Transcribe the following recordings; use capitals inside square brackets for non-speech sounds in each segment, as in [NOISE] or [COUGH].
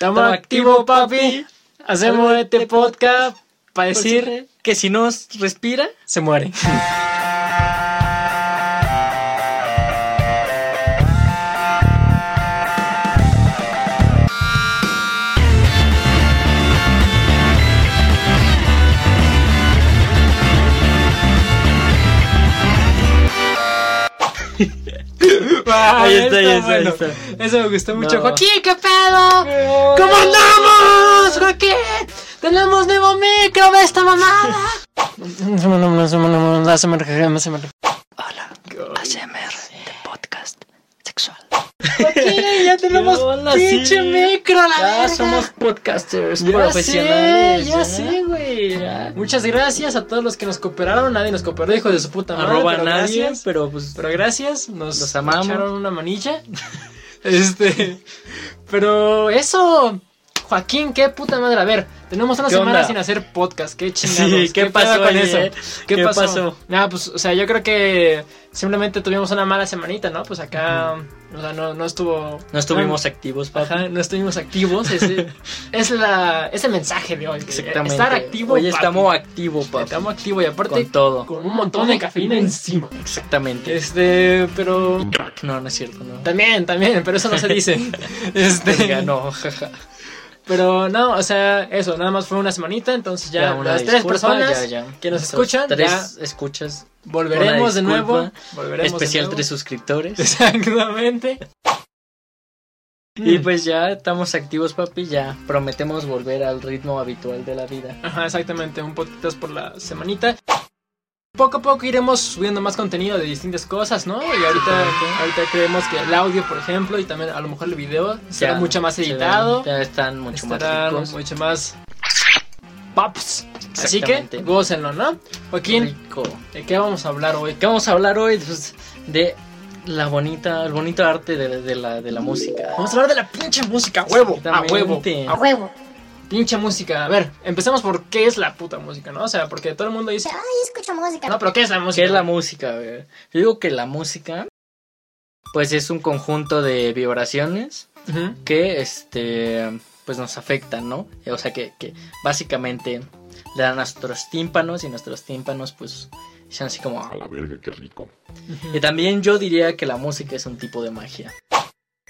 Estamos activo, papi. Hacemos este podcast para decir que si no respira, se muere. [LAUGHS] Ahí está, ahí está, ahí bueno. está. Eso me gustó mucho. No. Joaquín, ¿qué pedo? ¿Cómo andamos, Joaquín? Tenemos nuevo micro de esta mamada. [LAUGHS] Hola. Joaquín, [LAUGHS] ya tenemos ¿Qué onda, pinche sí? micro, la Ya verga. somos podcasters Ya profesionales. sé, ya sé, güey. Muchas gracias a todos los que nos cooperaron. Nadie nos cooperó, hijo de su puta madre. Arroba pero nadie, gracias. pero pues Pero gracias, nos Los amamos. echaron una manilla. [LAUGHS] este, pero eso, Joaquín, qué puta madre. A ver, tenemos una ¿Qué semana onda? sin hacer podcast, qué chingados. Sí, ¿qué pasó con eso? ¿Qué, ¿Qué pasó? pasó? Nada, pues, o sea, yo creo que simplemente tuvimos una mala semanita, ¿no? Pues acá, o sea, no, no estuvo. no estuvimos activos, papi. Ajá, no estuvimos activos. Ese, es la, ese mensaje de hoy. Exactamente. Estar activo. Hoy estamos activos, papi. Estamos activos y aparte Con todo. con un montón de cafeína encima. Exactamente. Este, pero No, no es cierto, no. también, también, pero eso no se dice. [LAUGHS] Este, no, jaja. Pero no, o sea, eso, nada más fue una semanita, entonces ya, una las tres personas ya, ya. que nos escuchan, Tres escuchas. volveremos de nuevo, volveremos especial de nuevo. tres suscriptores. Exactamente. [LAUGHS] Y pues ya estamos activos, papi. Ya prometemos volver al ritmo habitual de la vida. Ajá, exactamente, un podcast por la semanita. Poco a poco iremos subiendo más contenido de distintas cosas, ¿no? Y ahorita, ahorita creemos que el audio, por ejemplo, y también a lo mejor el video será Ya mucho más editado. ya están mucho más ricos. mucho más pops. Así que gócenlo, ¿no? Joaquín, Rico. ¿de qué vamos a hablar hoy? ¿Qué vamos a hablar hoy? Pues, de la bonita, el bonito arte de, de la, de la música. Vamos a hablar de la pinche música, a huevo, a huevo, a huevo. Pinche música. A ver, empecemos por qué es la puta música, ¿no? O sea, porque todo el mundo dice, Ay, escucho música. no, pero ¿qué es la música? ¿Qué es la música? güey? Yo digo que la música, pues es un conjunto de vibraciones que, este, pues nos afectan, ¿no? O sea, que, que básicamente le dan a nuestros tímpanos y nuestros tímpanos, pues, son así como... A la verga, qué rico. Y también yo diría que la música es un tipo de magia.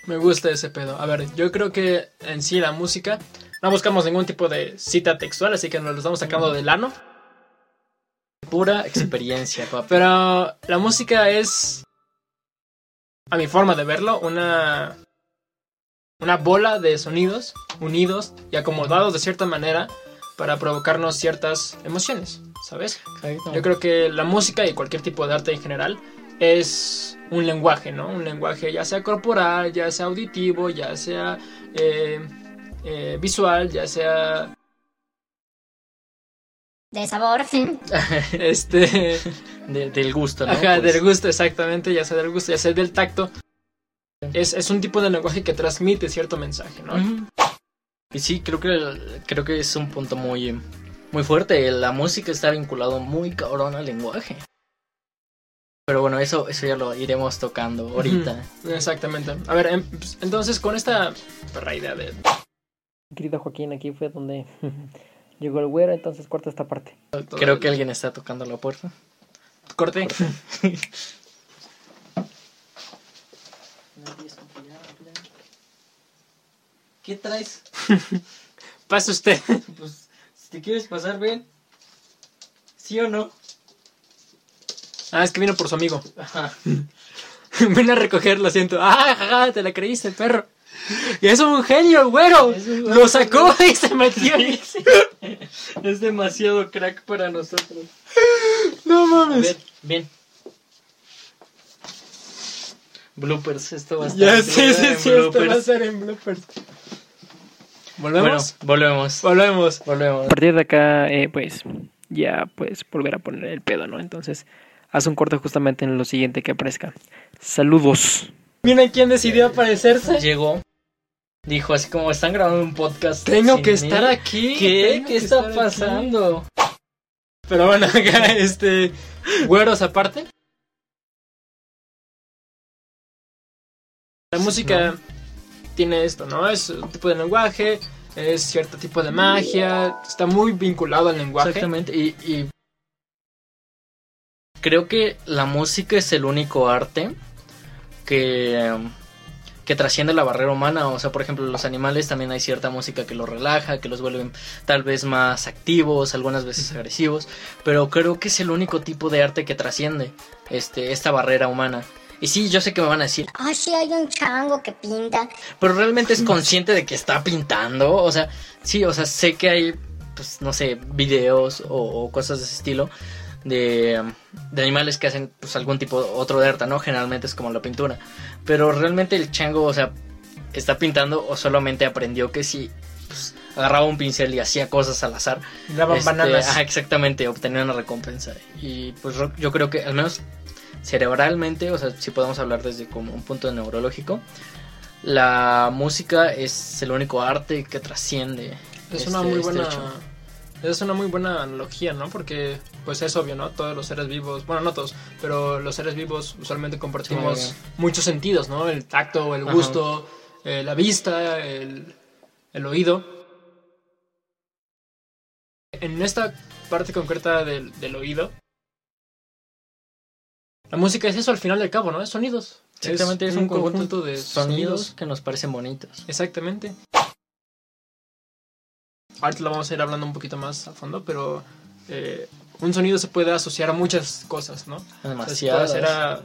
Me gusta ese pedo. A ver, yo creo que en sí la música no buscamos ningún tipo de cita textual, así que nos lo estamos sacando del ano. Pura experiencia, papi. Pero la música es, a mi forma de verlo, una una bola de sonidos unidos y acomodados de cierta manera para provocarnos ciertas emociones, ¿sabes? Yo creo que la música y cualquier tipo de arte en general es un lenguaje, ¿no? Un lenguaje ya sea corporal, ya sea auditivo, ya sea eh, eh, visual, ya sea De sabor. [LAUGHS] [LAUGHS] este, De- del gusto, ¿no? ajá, Pues, del gusto exactamente, ya sea del gusto, ya sea del tacto. Es, es un tipo de lenguaje que transmite cierto mensaje, ¿no? Y sí, creo que creo que es un punto muy muy fuerte. La música está vinculado muy cabrón al lenguaje. Pero bueno, eso eso ya lo iremos tocando ahorita. Exactamente. A ver, em- pues, entonces con esta perra idea de Querido Joaquín, aquí fue donde [LAUGHS] llegó el güero, entonces corta esta parte. Creo que alguien está tocando la puerta. corte. [LAUGHS] ¿Qué traes? [LAUGHS] Pase usted. Pues si te quieres pasar, ven. ¿Sí o no? Ah, es que vino por su amigo. Ajá. Ven a recogerlo, siento. Ah, jaja, te la creíste, perro. Y es un genio, el güero. Un- Lo sacó y se metió. ahí. [LAUGHS] Es demasiado crack para nosotros. No A mames. ver, ven. Bloopers, esto va a estar. Ya sí, sí, en sí, esto va a ser en bloopers. Bueno, ¿Volvemos? volvemos. Volvemos. Volvemos. A partir de acá, eh, pues, ya puedes volver a poner el pedo, ¿no? Entonces, haz un corte justamente en lo siguiente que aparezca. Saludos. Mira quién decidió aparecerse. Llegó. Dijo así como están grabando un podcast. Tengo que mí". estar aquí. ¿Qué? ¿Qué está aquí. pasando? Pero bueno, [LAUGHS] acá, este. Güeros aparte. La música tiene esto, ¿no? Es un tipo de lenguaje, es cierto tipo de magia, está muy vinculado al lenguaje. Exactamente, y, y creo que la música es el único arte que, que trasciende la barrera humana. O sea, por ejemplo, los animales también hay cierta música que los relaja, que los vuelve tal vez más activos, algunas veces agresivos. Pero creo que es el único tipo de arte que trasciende este, esta barrera humana. Y sí, yo sé que me van a decir, Ah, sí, hay un chango que pinta. pero realmente es consciente de que está pintando. O sea, sí, o sea, sé que hay, pues, no sé, videos o, o cosas de ese estilo de, de animales que hacen, pues, algún tipo, otro de arte, ¿no? Generalmente es como la pintura. Pero realmente el chango, o sea, está pintando o solamente aprendió que si pues, agarraba un pincel y hacía cosas al azar. Daban este, bananas. exactamente, obtenía una recompensa. Y pues yo creo que al menos cerebralmente, o sea, si podemos hablar desde como un punto neurológico, la música es el único arte que trasciende. Es este- una muy este buena. hecho. Es una muy buena analogía, ¿no? Porque, pues es obvio, ¿no? Todos los seres vivos, bueno, no todos, pero los seres vivos usualmente compartimos Sí. muchos sentidos, ¿no? El tacto, el gusto, eh, la vista, el, el oído. En esta parte concreta del, del oído, la música es eso al final del cabo, ¿no? Es sonidos. Exactamente, es, un, un conjunto, de sonidos, sonidos. que nos parecen bonitos. Exactamente. Ahorita lo vamos a ir hablando un poquito más a fondo, pero eh, un sonido se puede asociar a muchas cosas, ¿no? O sea, se puede hacer a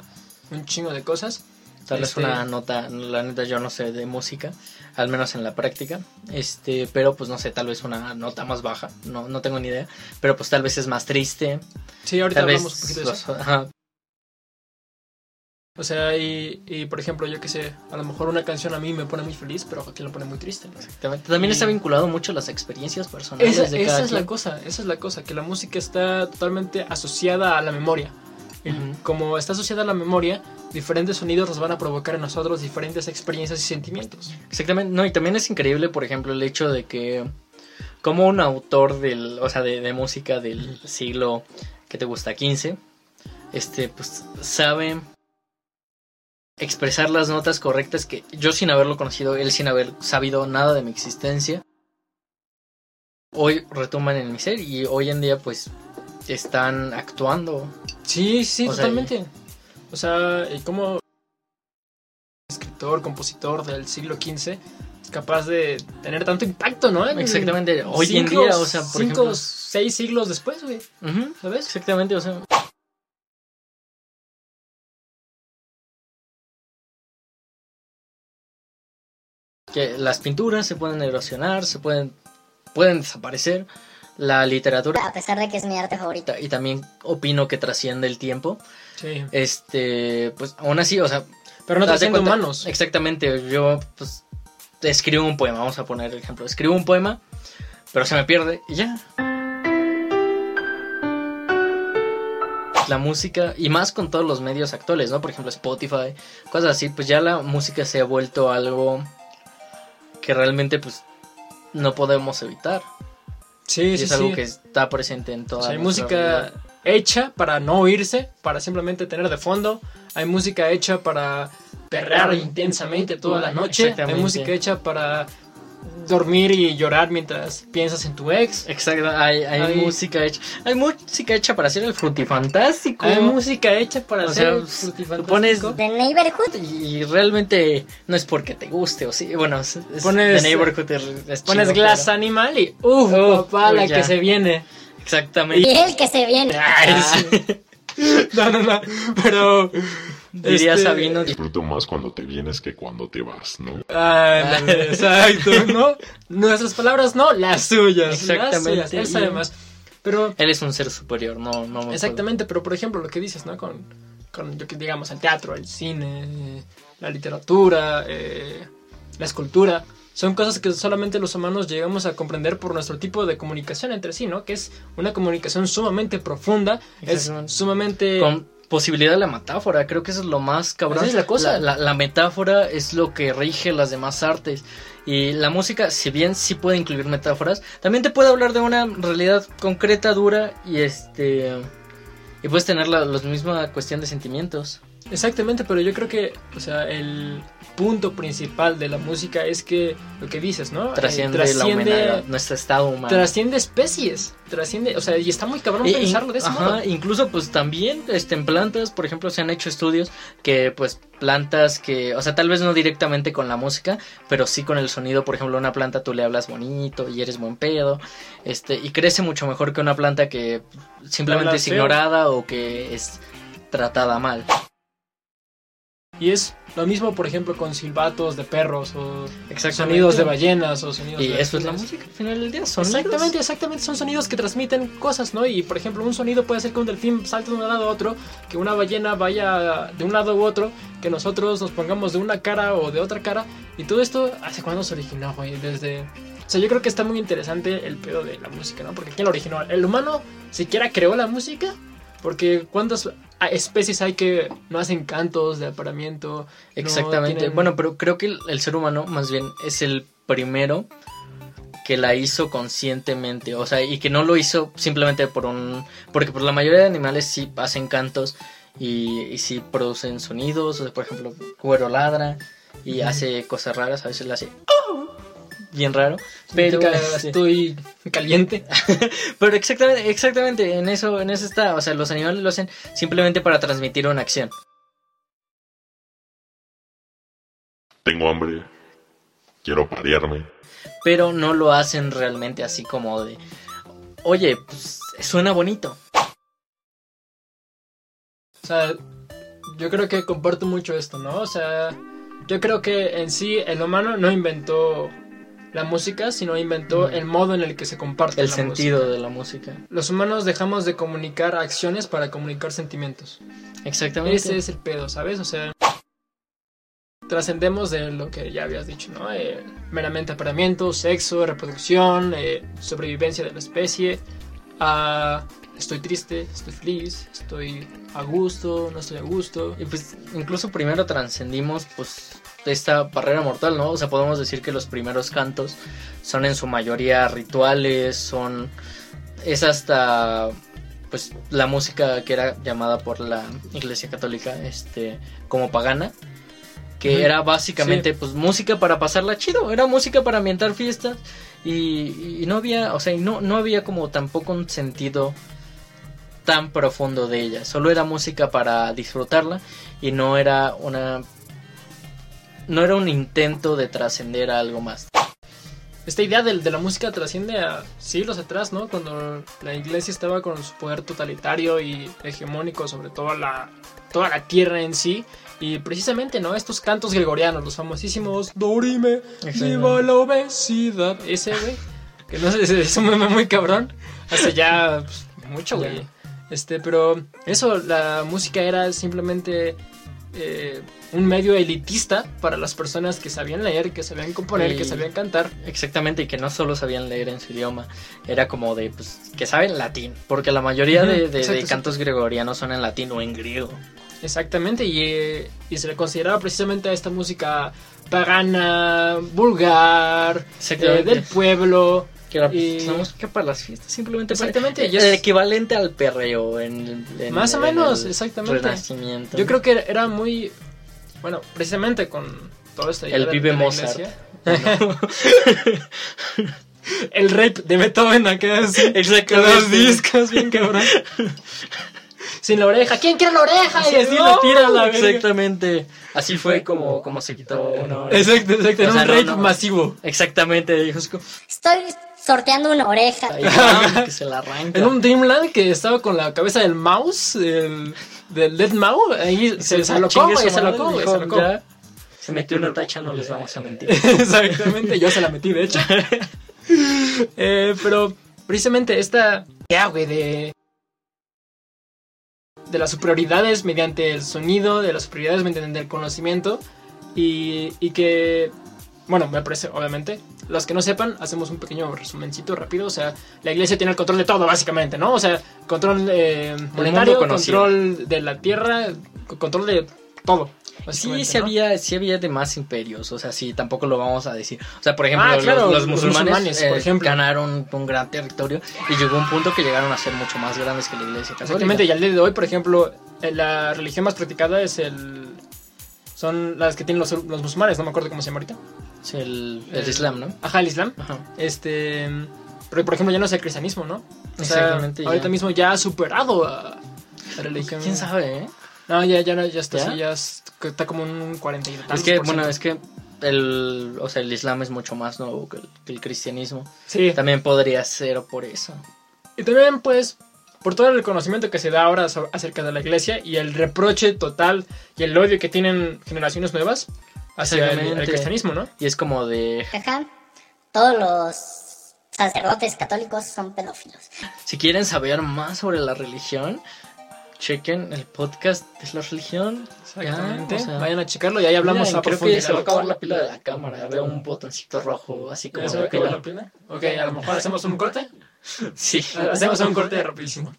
un chingo de cosas. Tal vez Este- una nota, la neta yo no sé de música, al menos en la práctica, este, pero pues no sé, tal vez una nota más baja, no, no tengo ni idea, pero pues tal vez es más triste, Sí, ahorita hablamos un poquito de eso. los- ajá, O sea, y, y, por ejemplo, yo que sé, a lo mejor una canción a mí me pone muy feliz, pero a Joaquín lo pone muy triste. exactamente. También Y- está vinculado mucho a las experiencias personales Esa, de esa cada es la cosa, esa es la cosa, que la música está totalmente asociada a la memoria. Como está asociada a la memoria, diferentes sonidos nos van a provocar en nosotros diferentes experiencias y sentimientos. Exactamente, no, y también es increíble, por ejemplo, el hecho de que como un autor del, o sea, de, de música del siglo que te gusta 15, este, pues sabe expresar las notas correctas que yo sin haberlo conocido, él sin haber sabido nada de mi existencia, hoy retumban en mi ser y hoy en día pues están actuando. Sí, sí, O sea, totalmente. O sea, como escritor, compositor del siglo XV es capaz de tener tanto impacto, ¿no? En- Exactamente, hoy en día, o sea, por cinco, ejemplo, seis siglos después, güey, ¿sabes? exactamente, o sea, que las pinturas se pueden erosionar, se pueden pueden desaparecer, la literatura A pesar de que es mi arte favorito. y también opino que trasciende el tiempo. Sí. Este, pues aún así, o sea, Pero no trasciende humanos. Exactamente, yo pues escribo un poema, vamos a poner el ejemplo, escribo un poema, pero se me pierde y ya. La música, y más con todos los medios actuales, ¿no? Por ejemplo, Spotify, cosas así, pues ya la música se ha vuelto algo que realmente pues no podemos evitar. Sí, Y sí, es algo sí. que está presente en toda O sea, hay música realidad. hecha para no oírse, para simplemente tener de fondo. Hay música hecha para perrear intensamente toda la noche. Hay música hecha para dormir y llorar mientras piensas en tu ex. Exacto, hay, hay, Hay- música hecha. Hay música hecha para hacer el frutifantástico. Hay música hecha para O hacer sea, el tú frutifantástico. pones- The Neighborhood. Y realmente no es porque te guste, o sí. Bueno, es, es- Pones- The Neighborhood es, es Pones chido, Glass Animal y uff, Uf, papá, la ya. que se viene. Y Exactamente. el que se viene. Ay, sí. [LAUGHS] No, no, no. Pero. Diría este, Sabino. Disfruto más cuando te vienes que cuando te vas, ¿no? Ándale, exacto, ¿no? Nuestras palabras no, las suyas. Exactamente, Las suyas, él y- sabe más. Pero, Él es un ser superior, no, no me exactamente, pero por ejemplo, lo que dices, ¿no? Con, con yo que digamos, el teatro, el cine, la literatura, eh, la escultura. Son cosas que solamente los humanos llegamos a comprender por nuestro tipo de comunicación entre sí, ¿no? Que es una comunicación sumamente profunda, es sumamente... Con posibilidad de la metáfora, creo que eso es lo más cabrón. Esa es la cosa. La, la metáfora es lo que rige las demás artes. Y la música, si bien sí puede incluir metáforas, también te puede hablar de una realidad concreta, dura y este. Y puedes tener la, la misma cuestión de sentimientos. Exactamente, pero yo creo que, o sea, el, punto principal de la música es que lo que dices, ¿no? Eh, Trasciende, la humanidad, nuestro estado humano. trasciende especies, trasciende, o sea, y está muy cabrón Y- pensarlo de ese ajá, modo. incluso pues también este, en plantas, por ejemplo, se han hecho estudios que pues plantas que, o sea, tal vez no directamente con la música, pero sí con el sonido, por ejemplo, una planta tú le hablas bonito y eres buen pedo, este, y crece mucho mejor que una planta que simplemente es feo. ignorada o que es tratada mal. Y es lo mismo, por ejemplo, con silbatos de perros o sonidos de ballenas o sonidos Y de eso es la música al final del día, sonidos. Exactamente, exactamente. Son sonidos que transmiten cosas, ¿no? Y por ejemplo, un sonido puede hacer que un delfín salte de un lado a otro, que una ballena vaya de un lado u otro, que nosotros nos pongamos de una cara o de otra cara. Y todo esto, ¿hace cuándo se originó, güey? Desde. O sea, yo creo que está muy interesante el pedo de la música, ¿no? Porque ¿quién lo originó? ¿El humano siquiera creó la música? Porque ¿cuántas especies hay que no hacen cantos de aparamiento? no Exactamente. tienen- Bueno, pero creo que el, el ser humano más bien es el primero que la hizo conscientemente, o sea, y que no lo hizo simplemente por un... Porque por la mayoría de animales sí hacen cantos y, y sí producen sonidos, o sea, por ejemplo, cuero ladra y hace cosas raras, a veces le hace... "Oh", Bien raro, pero, sí. estoy caliente. [LAUGHS] pero exactamente, exactamente en eso, en eso está, o sea, los animales lo hacen simplemente para transmitir una acción. Tengo hambre. Quiero parearme. pero no lo hacen realmente así como de, oye, pues suena bonito. O sea, yo creo que comparto mucho esto, ¿no? O sea, yo creo que en sí el humano no inventó la música, sino inventó el modo en el que se comparte El la sentido música. de la música. Los humanos dejamos de comunicar acciones para comunicar sentimientos. Exactamente. Ese es el pedo, ¿sabes? O sea, trascendemos de lo que ya habías dicho, ¿no? Eh, meramente apareamiento, sexo, reproducción, eh, sobrevivencia de la especie, a estoy triste, estoy feliz, estoy a gusto, no estoy a gusto. Y pues incluso primero trascendimos pues esta barrera mortal, ¿no? O sea, podemos decir que los primeros cantos son en su mayoría rituales, son es hasta pues la música que era llamada por la Iglesia Católica este como pagana que era básicamente pues música para pasarla chido, era música para ambientar fiestas y, y no había, o sea, y no, no había como tampoco un sentido tan profundo de ella, solo era música para disfrutarla y no era una no era un intento de trascender a algo más. Esta idea de, de la música trasciende a siglos atrás, ¿no? Cuando la iglesia estaba con su poder totalitario y hegemónico sobre toda la, toda la tierra en sí. Y precisamente, ¿no? Estos cantos gregorianos, los famosísimos Dorime, viva la obesidad. Ese, güey. Que no sé, es- un meme muy cabrón. Hace ya pues, mucho, güey. Este, pero eso, la música era simplemente eh, un medio elitista para las personas que sabían leer, que sabían componer, Y- que sabían cantar. Exactamente, y que no solo sabían leer en su idioma, era como de, pues, que saben latín, porque la mayoría de, de- de exacto, exacto. cantos gregorianos son en latín o en griego. Exactamente, y, eh, y se le consideraba precisamente a esta música pagana, vulgar, eh, del pueblo. Que era Y- la música para las fiestas, simplemente Exactamente, y el es- equivalente al perreo en, en- Más o en menos, el exactamente. Renacimiento. Yo creo que era muy, bueno, precisamente con todo esto. El pibe Mozart. [LAUGHS] el rape de Beethoven. Con los discos, bien cabrón. Sin la oreja. ¿Quién quiere la oreja? Y así No, la tira a la verga. Exactamente. Así fue como, como se quitó una oreja. Exacto, exacto. Era O sea, un rape no. masivo. Exactamente, dijo es Estoy sorteando una oreja. "Ay, [LAUGHS] que se la arranca. En un Dreamland que estaba con la cabeza del mouse, del, del Dead Mouse, ahí se, se se güey, dijo, se alocó. "Ya, Se metió una tacha, no les vamos a mentir. [LAUGHS] [LAUGHS] Exactamente, yo se la metí, de hecho. Eh, pero precisamente esta idea, güey, de, de las superioridades mediante el sonido, de las superioridades mediante el conocimiento, y, y que, bueno, me parece, obviamente, los que no sepan, hacemos un pequeño resumencito rápido, o sea, la iglesia tiene el control de todo, básicamente, ¿no? O sea, control eh, monetario, control de la tierra, control de todo. Sí, sí ¿no? había, sí había demás imperios, o sea, sí, tampoco lo vamos a decir. O sea, por ejemplo, Ah, los- claro, los, los musulmanes, musulmanes, por eh, ejemplo. ganaron un gran territorio y llegó un punto que llegaron a ser mucho más grandes que la iglesia católica. Exactamente, y al día de hoy, por ejemplo, eh, la religión más practicada es el, son las que tienen los, los musulmanes, no me acuerdo cómo se llama ahorita. Sí, el, el El- Islam, ¿no? Ajá, el Islam. Ajá. Este, pero por ejemplo ya no es el cristianismo, ¿no? O sea, Exactamente, ya. ahorita mismo ya ha superado a la religión. ¿Quién sabe, eh? No, ya, ya, ya está, ¿Ya? sí, ya es- está como un 40 y Es que, bueno, es que el, o sea, el Islam es mucho más nuevo que el, que el cristianismo. Sí, También podría ser por eso. y también pues por todo el conocimiento que se da ahora acerca de la iglesia y el reproche total y el odio que tienen generaciones nuevas hacia el, el cristianismo, ¿no? Y es como de, Ajá. Todos los sacerdotes católicos son pedófilos. si quieren saber más sobre la religión, chequen el podcast de la religión. Exactamente. Ya, o sea, Vayan a checarlo y ahí hablamos Miren, a creo que se va a acabar la pila de la cámara. Veo un botoncito rojo, así como ¿Ya se va a acabar la pila? Ok, a lo mejor hacemos un corte. Sí. [LAUGHS] Hacemos un corte rapidísimo.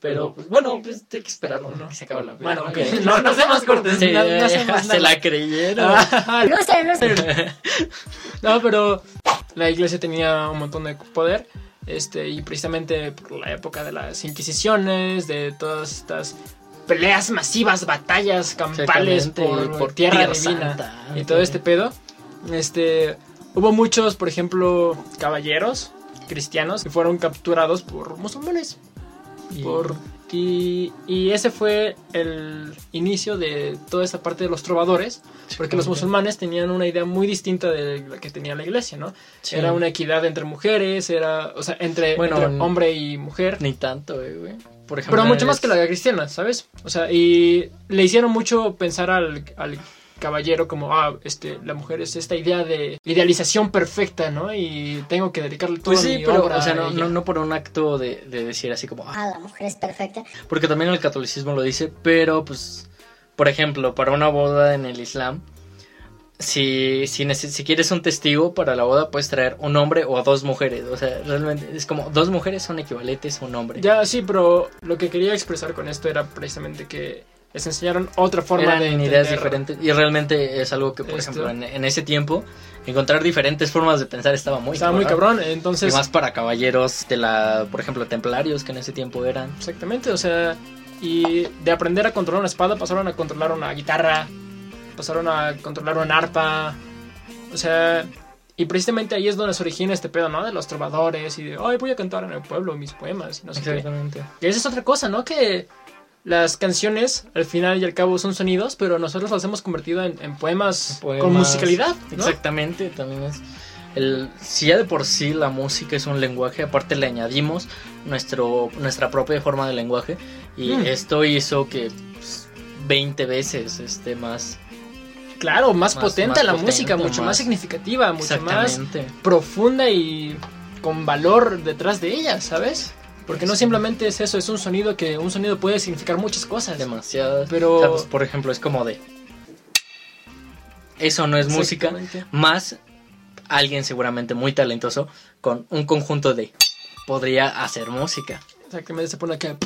Pero, pues, bueno, pues hay que esperarlo, ¿no? Que se acabe la pila. Bueno, ok. [LAUGHS] No, no hacemos cortes. Sí, no, no hacemos se la creyeron. [LAUGHS] No sé, no sé. No, pero la iglesia tenía un montón de poder. Este, y precisamente por la época de las inquisiciones, de todas estas peleas masivas, batallas campales por, por tierra Tierra divina Santa. y todo este pedo. Este, hubo muchos, por ejemplo, caballeros cristianos que fueron capturados por musulmanes. Y- Por, y, y ese fue el inicio de toda esta parte de los trovadores, porque los musulmanes tenían una idea muy distinta de la que tenía la iglesia, ¿no? Sí. Era una equidad entre mujeres, era, o sea, entre, Bueno, entre hombre y mujer. Ni tanto, eh, güey. Por ejemplo, Pero mucho más que la cristiana, ¿sabes? O sea, y le hicieron mucho pensar al, al caballero como, ah, este, la mujer es esta idea de idealización perfecta, ¿no? Y tengo que dedicarle todo Pues sí, mi pero, obra o sea, a no, ella. no, no por un acto de, de decir así como, ah, Ah, la mujer es perfecta. porque también el catolicismo lo dice, pero pues, por ejemplo, para una boda en el Islam, si, si, neces- si quieres un testigo para la boda, puedes traer un hombre o dos mujeres. O sea, realmente es como dos mujeres son equivalentes a un hombre. Ya, sí, pero lo que quería expresar con esto era precisamente que les enseñaron otra forma Eran de ideas entender diferentes y realmente es algo que, por Esto. ejemplo, en, en ese tiempo, encontrar diferentes formas de pensar estaba muy Estaba muy cabrón, entonces... Y más para caballeros de la, por ejemplo, templarios que en ese tiempo eran. Exactamente, o sea, y de aprender a controlar una espada pasaron a controlar una guitarra, pasaron a controlar una arpa, o sea, y precisamente ahí es donde se origina este pedo, ¿no? De los trovadores y de, ay, voy a cantar en el pueblo mis poemas y no sé qué. Exactamente. Y esa es otra cosa, ¿no? Que las canciones, al final y al cabo, son sonidos, pero nosotros los hemos convertido en, en poemas, con musicalidad, ¿no? Exactamente, también es. El, si ya de por sí la música es un lenguaje, aparte le añadimos nuestro, nuestra propia forma de lenguaje. Y Mm. esto hizo que pues, 20 veces esté más. Claro, más, Más- potente más la potente, música, mucho más, más- significativa, mucho más profunda y con valor detrás de ella, ¿sabes? Porque no simplemente es eso, es un sonido que un sonido puede significar muchas cosas. Demasiadas. Pero- O sea, pues, por ejemplo, es como de. Eso no es música. Más alguien seguramente muy talentoso con un conjunto de. Podría hacer música. Exactamente, se pone acá.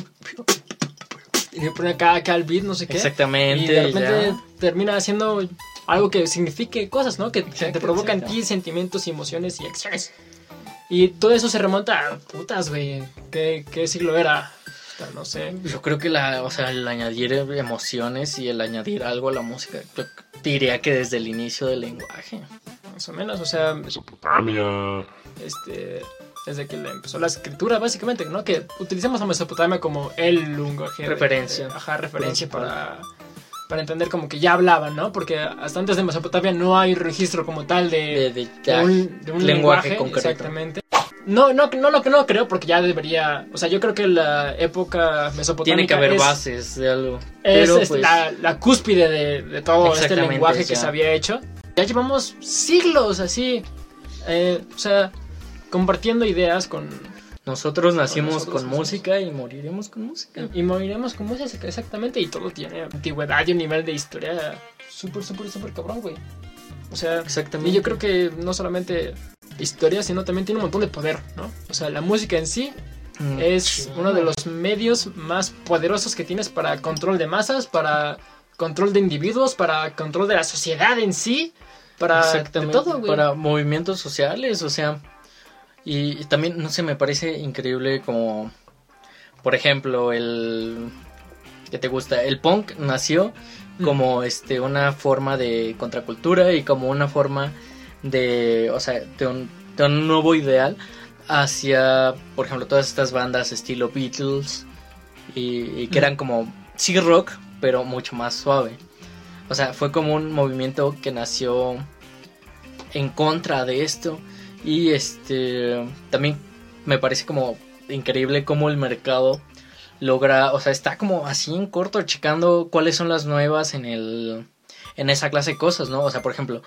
Y se pone acá, acá el beat, no sé qué. Exactamente. Y de repente ya. termina haciendo algo que signifique cosas, ¿no? Que te Exacto, provoca en exacto. ti sentimientos y emociones y acciones. Y todo eso se remonta a putas, güey. ¿Qué, ¿Qué siglo era? No sé. Yo creo que la, o sea, el añadir emociones y el añadir algo a la música, yo diría que desde el inicio del lenguaje. Más o menos, o sea, Mesopotamia. este, desde que le empezó la escritura, básicamente, ¿no? Que utilizamos a Mesopotamia como el lenguaje. de- Referencia. ajá, referencia Principal. para, para entender como que ya hablaban, ¿no? Porque hasta antes de Mesopotamia no hay registro como tal de, De, de- de un, lenguaje lenguaje, concreto. Exactamente. No, no, no lo que no creo, porque ya debería. O sea, yo creo que la época mesopotámica. Tiene que haber es, bases de algo. Es, Pero es pues, la, la cúspide de, de todo este lenguaje que se había hecho. Ya llevamos siglos así. eh, o sea, compartiendo ideas con. Nosotros nacimos nosotros con música y moriremos con música. Y moriremos con música, exactamente. Y todo tiene antigüedad y un nivel de historia súper, súper, súper cabrón, güey. O sea, Exactamente. y yo creo que no solamente historia, sino también tiene un montón de poder, ¿no? O sea, la música en sí Mm, es sí. uno de los medios más poderosos que tienes para control de masas, para control de individuos, para control de la sociedad en sí, para de todo, güey. Para movimientos sociales, o sea. Y, y también, no sé, me parece increíble como. Por ejemplo, el. ¿Qué te gusta? El punk nació como este una forma de contracultura y como una forma de, o sea, de un, de un nuevo ideal hacia, por ejemplo, todas estas bandas estilo Beatles y, y que eran como sí rock, pero mucho más suave. O sea, fue como un movimiento que nació en contra de esto y este también me parece como increíble cómo el mercado logra, o sea, está como así en corto checando cuáles son las nuevas en el en esa clase de cosas, ¿no? O sea, por ejemplo,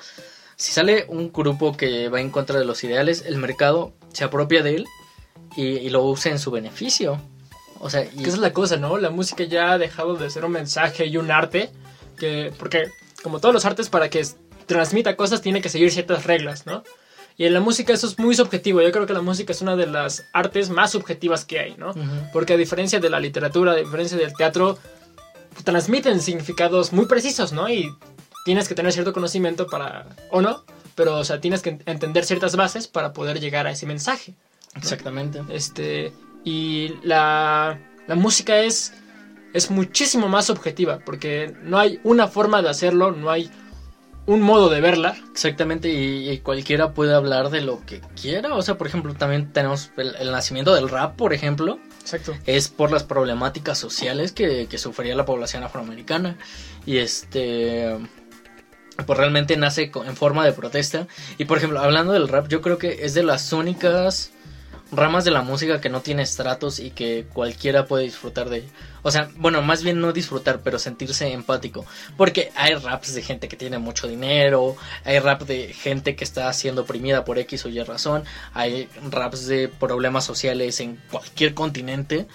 si sale un grupo que va en contra de los ideales, el mercado se apropia de él y, lo usa en su beneficio. O sea, y, esa es la cosa, ¿no? La música ya ha dejado de ser un mensaje y un arte. Que, porque, como todos los artes, para que transmita cosas, tiene que seguir ciertas reglas, ¿no? Y en la música eso es muy subjetivo. Yo creo que la música es una de las artes más subjetivas que hay, ¿no? Porque a diferencia de la literatura, a diferencia del teatro, transmiten significados muy precisos, ¿no? Y tienes que tener cierto conocimiento para, o no, pero, o sea, tienes que entender ciertas bases para poder llegar a ese mensaje. Exactamente. Este, y la, la música es, es muchísimo más subjetiva, porque no hay una forma de hacerlo, no hay un modo de verla. Exactamente, y, y cualquiera puede hablar de lo que quiera. O sea, por ejemplo, también tenemos el, el nacimiento del rap, por ejemplo, Exacto. es por las problemáticas sociales que, que sufría la población afroamericana. Y este. Pues realmente nace en forma de protesta. Y por ejemplo, hablando del rap, yo creo que es de las únicas ramas de la música que no tiene estratos y que cualquiera puede disfrutar de. O sea, bueno, más bien no disfrutar, pero sentirse empático. Porque hay raps de gente que tiene mucho dinero, hay rap de gente que está siendo oprimida por X o Y razón, hay raps de problemas sociales en cualquier continente.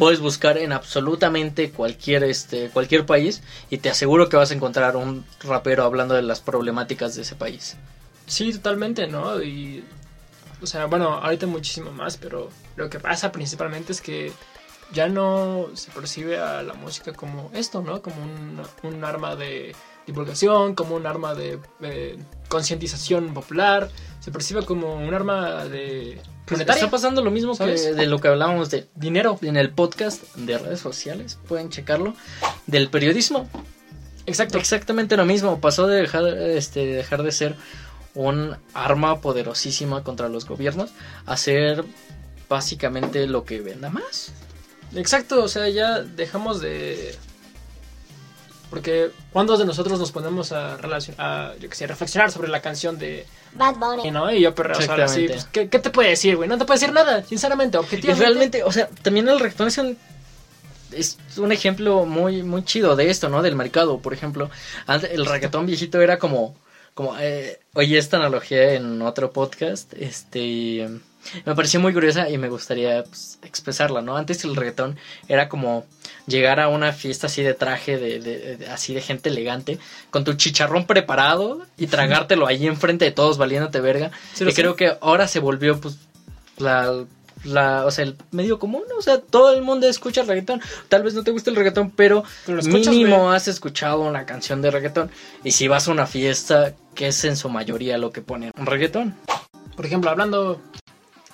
Puedes buscar en absolutamente cualquier este cualquier país y te aseguro que vas a encontrar un rapero hablando de las problemáticas de ese país. Sí, totalmente, ¿no? Y, o sea, bueno, ahorita muchísimo más, pero lo que pasa principalmente es que ya no se percibe a la música como esto, ¿no? Como un, un arma de divulgación, como un arma de eh, concientización popular, se percibe como un arma de monetaria. Está pasando lo mismo que de lo que hablábamos de dinero. en el podcast de redes sociales, pueden checarlo, del periodismo. Exacto. Exactamente lo mismo, pasó de dejar, este, dejar de ser un arma poderosísima contra los gobiernos a ser básicamente lo que venda más. Exacto, o sea, ya dejamos de... Porque ¿cuántos de nosotros nos ponemos a, relacion- a yo qué sé, reflexionar sobre la canción de... Bad Bunny. ¿no? Y yo perreo sola así, Exactamente. pues, ¿qué, qué te puede decir, güey? No te puede decir nada, sinceramente, Y objetivamente. realmente, o sea, también el reggaetón es un, es un ejemplo muy, muy chido de esto, ¿no? Del mercado, por ejemplo. Antes, el reggaetón viejito era como, como, eh, oí esta analogía en otro podcast, este, em, me pareció muy curiosa y me gustaría pues, expresarla, ¿no? Antes el reggaetón era como llegar a una fiesta así de traje, de, de- de- así de gente elegante, con tu chicharrón preparado y [LAUGHS] tragártelo ahí enfrente de todos valiéndote verga. Sí, y creo que ahora se volvió, pues, la, la, o sea, el medio común, o sea, todo el mundo escucha reggaetón. Tal vez no te guste el reggaetón, pero, Pero lo escuchas, mínimo has escuchado una canción de reggaetón. Y si vas a una fiesta, que es en su mayoría lo que ponen reggaetón. Por ejemplo, hablando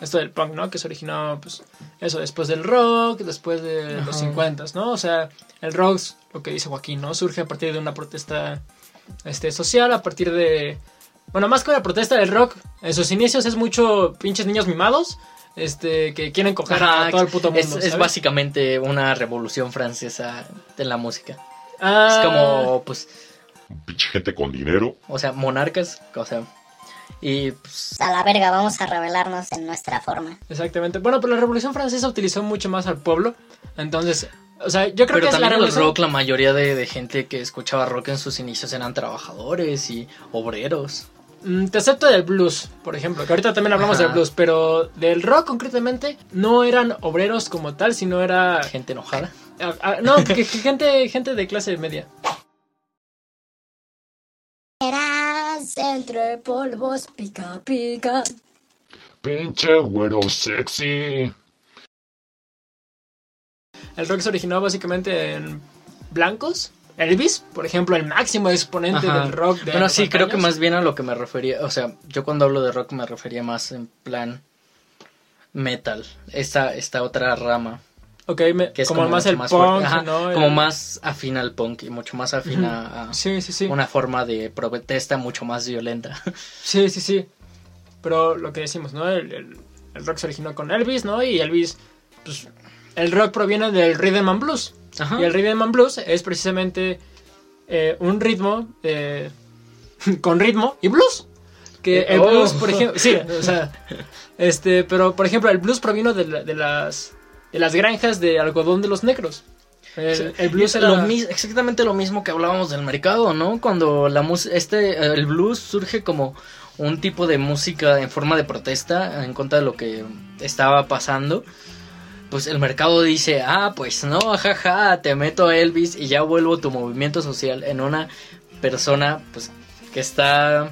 esto del punk, ¿no? Que se originó, pues, eso, después del rock, después de los Ajá. 50, ¿no? O sea, el rock, lo que dice Joaquín, ¿no? Surge a partir de una protesta este, social, a partir de... Bueno, más que una protesta del rock, en sus inicios es mucho pinches niños mimados, este, que quieren coger Ajá, a todo el puto mundo, es, básicamente una revolución francesa en la música. Ah, Es como, pues, Pinche gente con dinero. o sea, monarcas, o sea, y pues, A la verga, vamos a revelarnos en nuestra forma. Exactamente. Bueno, pero la Revolución Francesa utilizó mucho más al pueblo. Entonces, o sea, yo creo pero que es la también el rock, la mayoría de, de gente que escuchaba rock en sus inicios eran trabajadores y obreros. Mm, Te acepto del blues, por ejemplo, que ahorita también hablamos Ajá. del blues, pero del rock concretamente no eran obreros como tal, sino era... Gente enojada. ah, ah, no, que, que gente, gente de clase media. Eras entre polvos, pica, pica. Pinche güero sexy. El rock se originó básicamente en blancos. Elvis, por ejemplo, el máximo exponente Ajá. del rock de Bueno, sí, creo que más bien a lo que me refería, o sea, yo cuando hablo de rock me refería más en plan metal, esta, esta otra rama Ok, me- que es como, más mucho el fuerte. punk, Ajá, ¿no? Como El- más afín al punk y mucho más afín a, a Sí, sí, sí. una forma de protesta mucho más violenta. [LAUGHS] Sí, sí, sí. Pero lo que decimos, ¿no? El, el- el rock se originó con Elvis, ¿no? Y Elvis, pues, el rock proviene del rhythm and blues. Ajá. Y el rhythm and blues es precisamente eh, un ritmo eh, [LAUGHS] con ritmo y blues. Que Eh, el oh. blues, por ejemplo, sí, [LAUGHS] o sea, este, pero por ejemplo, el blues provino de, la- de las de las granjas de algodón de los negros. El, el blues era lo exactamente lo mismo que hablábamos del mercado, ¿no? Cuando la este el blues surge como un tipo de música en forma de protesta en contra de lo que estaba pasando. Pues el mercado dice, ah, pues no, jaja, te meto a Elvis y ya vuelvo tu movimiento social en una persona, pues, que está,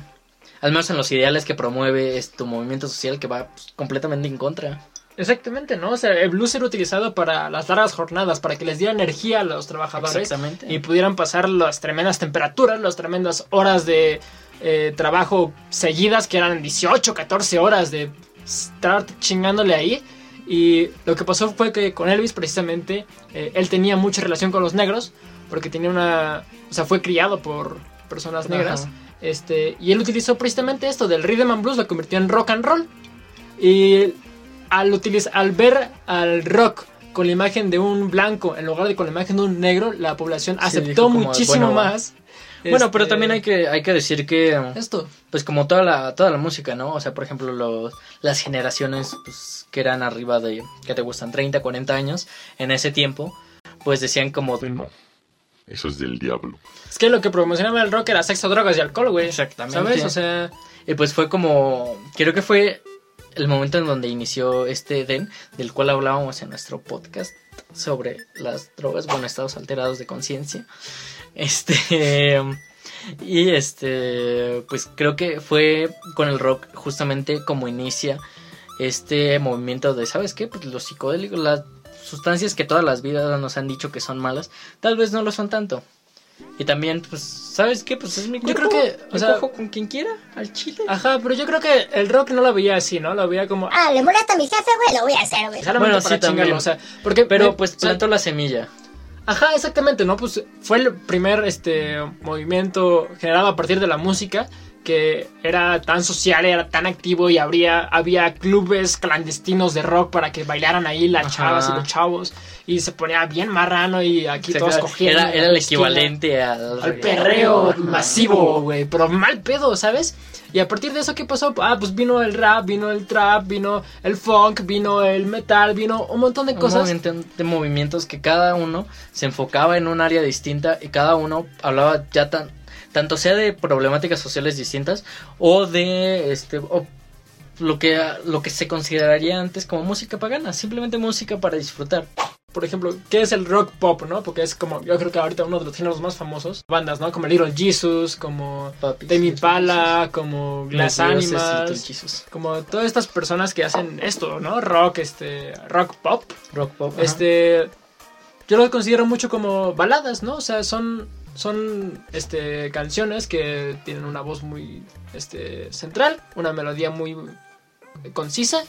al menos en los ideales que promueve, es tu movimiento social que va pues, completamente en contra. Exactamente, ¿no? O sea, el blues era utilizado para las largas jornadas, para que les diera energía a los trabajadores Exactamente. y pudieran pasar las tremendas temperaturas, las tremendas horas de eh, trabajo seguidas, que eran 18, 14 horas de estar chingándole ahí. Y lo que pasó fue que con Elvis, precisamente, eh, él tenía mucha relación con los negros, porque tenía una. O sea, fue criado por personas negras. Ajá. Este, y él utilizó precisamente esto del rhythm and blues, lo convirtió en rock and roll. Y al, utiliz- al ver al rock con la imagen de un blanco en lugar de con la imagen de un negro, la población Sí, aceptó como, muchísimo bueno, más. Bueno, pero este, también hay que, hay que decir que... Esto. pues como toda la toda la música, ¿no? O sea, por ejemplo, los las generaciones pues que eran arriba de que te gustan 30, 40 años en ese tiempo, pues decían como No. Eso es del diablo. Es que lo que promocionaba el rock era sexo, drogas y alcohol, güey. Exactamente. ¿Sabes? O sea, y pues fue como creo que fue el momento en donde inició este den del cual hablábamos en nuestro podcast sobre las drogas, bueno, estados alterados de conciencia. Este [LAUGHS] y este pues creo que fue con el rock justamente como inicia este movimiento de ¿sabes qué? Pues los psicodélicos, las sustancias que todas las vidas nos han dicho que son malas, tal vez no lo son tanto. Y también, pues, ¿sabes qué? Pues es mi Yo cuerpo. creo que, o sea- cojo con quien quiera, al chile. ajá, pero yo creo que el rock no lo veía así, ¿no? Lo veía como, ah, le molesta a mi jefe, güey, lo voy a hacer, güey. solamente Bueno, sí, también. chingarlo, o sea, porque, Pero me- pues o sea, plantó la semilla. Ajá, exactamente, ¿no? Pues fue el primer este movimiento generado a partir de la música que era tan social, era tan activo y habría, había clubes clandestinos de rock para que bailaran ahí las Ajá. chavas y los chavos y se ponía bien marrano y aquí O sea, todos era- cogían. Era, el equivalente al, al perreo masivo, güey, pero mal pedo, ¿sabes? Y a partir de eso, ¿qué pasó? Ah, pues vino el rap, vino el trap, vino el funk, vino el metal, vino un montón de Un cosas. movimiento de movimientos que cada uno se enfocaba en un área distinta y cada uno hablaba ya tan tanto sea de problemáticas sociales distintas o de este o lo que lo que se consideraría antes como música pagana, simplemente música para disfrutar. por ejemplo, ¿qué es el rock pop, no? Porque es como, yo creo que ahorita uno de los géneros más famosos. Bandas, ¿no? Como Little Jesus, como Little Impala, como Glass Animals. Como todas estas personas que hacen esto, ¿no? Rock, este, rock pop. Rock pop. ajá. Este, yo lo considero mucho como baladas, ¿no? O sea, son, son, este, canciones que tienen una voz muy, este, central, una melodía muy concisa,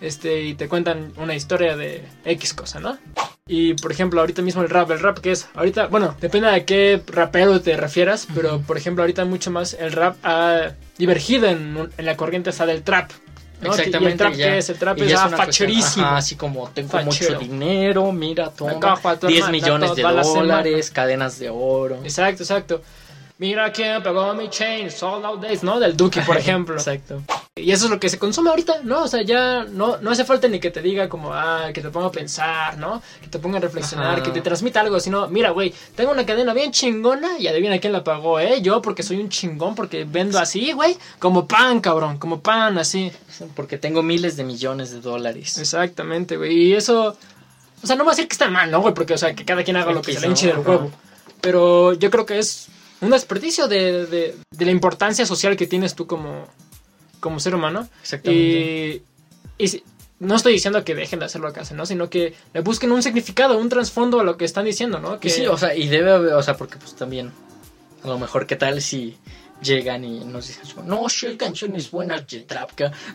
este, y te cuentan una historia de X cosa, ¿no? Y, por ejemplo, ahorita mismo el rap, el rap que es, ahorita, bueno, depende a qué rapero te refieras, pero, por ejemplo, ahorita mucho más el rap ha divergido en, en la corriente esa del trap. ¿No? Exactamente. ¿Y el trap ya- qué es? El trap es ah, facherísimo. ajá, así como tengo Fachero. mucho dinero, mira, toma, Me cojo a tu 10 hermana millones de dólares, cadenas de oro. Exacto, exacto. Mira quién pegó mi chain, sold out days, ¿no? Del Duki, por [LAUGHS] ejemplo. Exacto. Y eso es lo que se consume ahorita, ¿no? O sea, ya no, no hace falta ni que te diga como, ah, que te ponga a pensar, ¿no? Que te ponga a reflexionar, Ajá. que te transmita algo, sino, mira, güey, tengo una cadena bien chingona y adivina quién la pagó, ¿eh? Yo, porque soy un chingón, porque vendo así, güey, como pan, cabrón, como pan, así. Porque tengo miles de millones de dólares. Exactamente, güey. Y eso, o sea, no voy a decir que está mal, ¿no, güey? Porque, o sea, que cada quien haga lo que se le hinche del huevo. Pero yo creo que es un desperdicio de, de, de la importancia social que tienes tú como, como ser humano. Exactamente. Y, y si- no estoy diciendo que dejen de hacer lo que hacen, ¿no? Sino que le busquen un significado, un trasfondo a lo que están diciendo, ¿no? Que Y sí, o sea, y debe haber, o sea, porque pues también, a lo mejor, ¿qué tal si llegan y nos dicen, no, sí hay canciones buenas de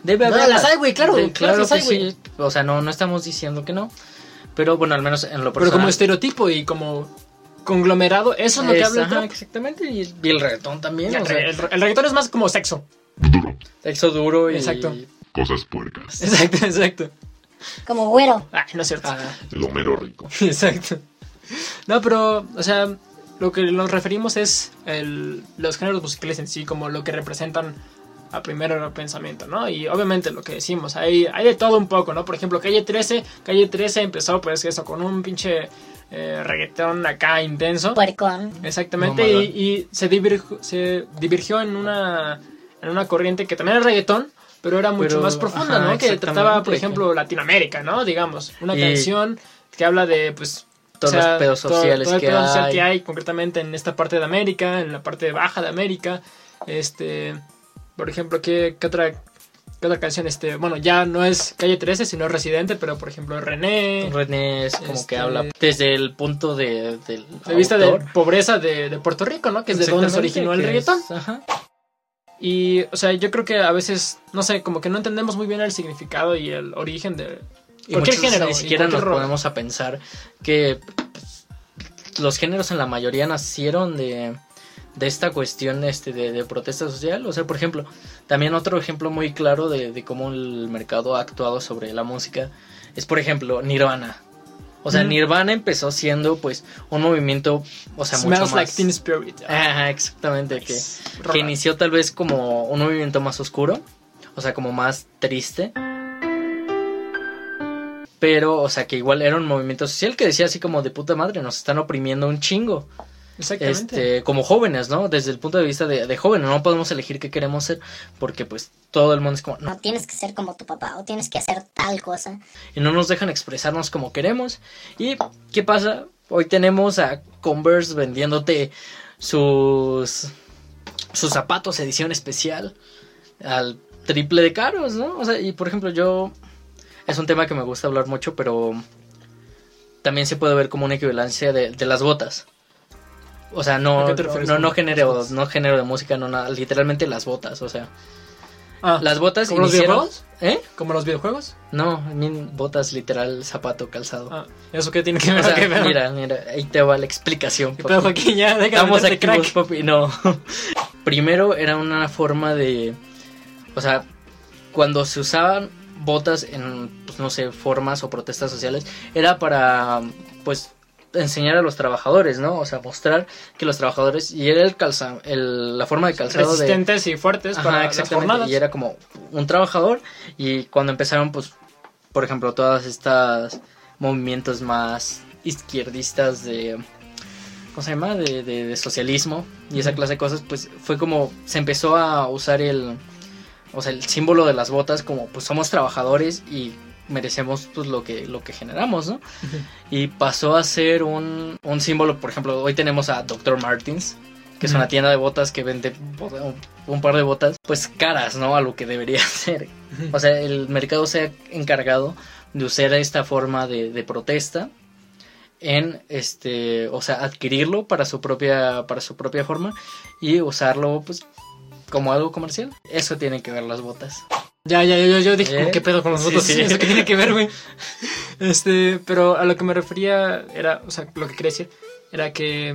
debe No, haber... las hay, güey, claro, De- claro las hay, que güey. sí. O sea, no, no estamos diciendo que no, Pero bueno, al menos en lo Pero personal. como estereotipo y como conglomerado, eso es lo que habla el trap. exactamente. Y, y el reggaetón también. Y el, o sea, re- el, el reggaetón es más como sexo. Duro. sexo duro y. Exacto. Cosas puercas. Exacto, exacto. Como güero. Ay, no es cierto. Ah, Lo mero rico. Exacto. No, pero, o sea, lo que nos referimos es el, los géneros musicales en sí, como lo que representan a primero pensamiento, ¿no? Y obviamente lo que decimos, hay, hay de todo un poco, ¿no? Por ejemplo, Calle 13, Calle 13 empezó pues eso, con un pinche eh, reggaetón acá intenso. Puercón. Exactamente, y, y se, divirgió, se divirgió en una, en una corriente que también era reggaetón, pero era mucho Pero, más profunda, ajá, ¿no? Que trataba, por ejemplo, Latinoamérica, ¿no? Digamos, una Y- canción que habla de, pues... Todos o sea, los pedos todo- sociales todo el que pedo social hay. que hay, concretamente en esta parte de América, en la parte baja de América. Este, por ejemplo, ¿qué, qué otra, qué otra canción? Este, bueno, ya no es Calle 13, sino Residente, pero por ejemplo René, René es como Este- que habla desde el punto de, del de vista de pobreza de, de Puerto Rico, ¿no? Que es de donde se originó el reggaetón. es- ajá. Y, o sea, yo creo que a veces, no sé, como que no entendemos muy bien el significado y el origen de Y cualquier género. Ni siquiera nos cualquier ro- ponemos a pensar que los géneros en la mayoría nacieron de, de esta cuestión este, de, de protesta social. O sea, por ejemplo, también otro ejemplo muy claro de, de cómo el mercado ha actuado sobre la música es, por ejemplo, Nirvana. O sea, Mm. Nirvana empezó siendo, pues, un movimiento, o sea, mucho Smells más... like Teen Spirit. Ajá, exactamente, que inició tal vez como un movimiento más oscuro, o sea, como más triste. Pero, o sea, que igual era un movimiento social que decía así como de puta madre, nos están oprimiendo un chingo. Exactamente. Este, como jóvenes, ¿no? Desde el punto de vista de, de jóvenes, no podemos elegir qué queremos ser, porque pues todo el mundo es como, no, No tienes que ser como tu papá o tienes que hacer tal cosa. y no nos dejan expresarnos como queremos. ¿Y qué pasa? Hoy tenemos a Converse vendiéndote sus sus zapatos edición especial al triple de caros, ¿no? O sea, y por ejemplo, yo es un tema que me gusta hablar mucho, pero también se puede ver como una equivalencia de, de las botas. O sea, ¿A no, no, no botas? no género de música, no nada, literalmente las botas, o sea, Ah, las botas ¿Como los videojuegos? ¿Eh? ¿Como los videojuegos? No, botas literal, zapato, calzado. Ah, ¿eso qué tiene que ver? Mira, mira, ahí te va la explicación. ¿Qué papi. Ya, déjame Estamos activos, crack. papi. No. [LAUGHS] Primero era una forma de. O sea, cuando se usaban botas en, pues, no sé, formas o protestas sociales, era para, pues, enseñar a los trabajadores, ¿no? O sea, mostrar que los trabajadores. Y era el calza, el, la forma de calzado de. Resistentes y fuertes Ajá, para las exactamente. jornadas. Y era como un trabajador. Y cuando empezaron, pues, por ejemplo, todas estas movimientos más izquierdistas de. ¿Cómo se llama? De, de- de socialismo y esa clase de cosas, pues fue como. Se empezó a usar el. O sea, el símbolo de las botas como, pues somos trabajadores y merecemos pues lo que lo que generamos, ¿no? Y pasó a ser un, un símbolo, por ejemplo, hoy tenemos a Dr. Martins, que es una tienda de botas que vende un par de botas, pues caras, ¿no? A lo que debería [LAUGHS] ser. O sea, el mercado se ha encargado de usar esta forma de, de protesta en este, o sea, adquirirlo para su propia para su propia forma y usarlo pues como algo comercial. Eso tienen que ver las botas. Ya, ya, yo, yo dije, ¿Eh? ¿qué pedo con los Sí, votos? sí. [LAUGHS] ¿Eso qué tiene que ver, güey? [LAUGHS] Este, pero a lo que me refería era, o sea, lo que quería decir era que,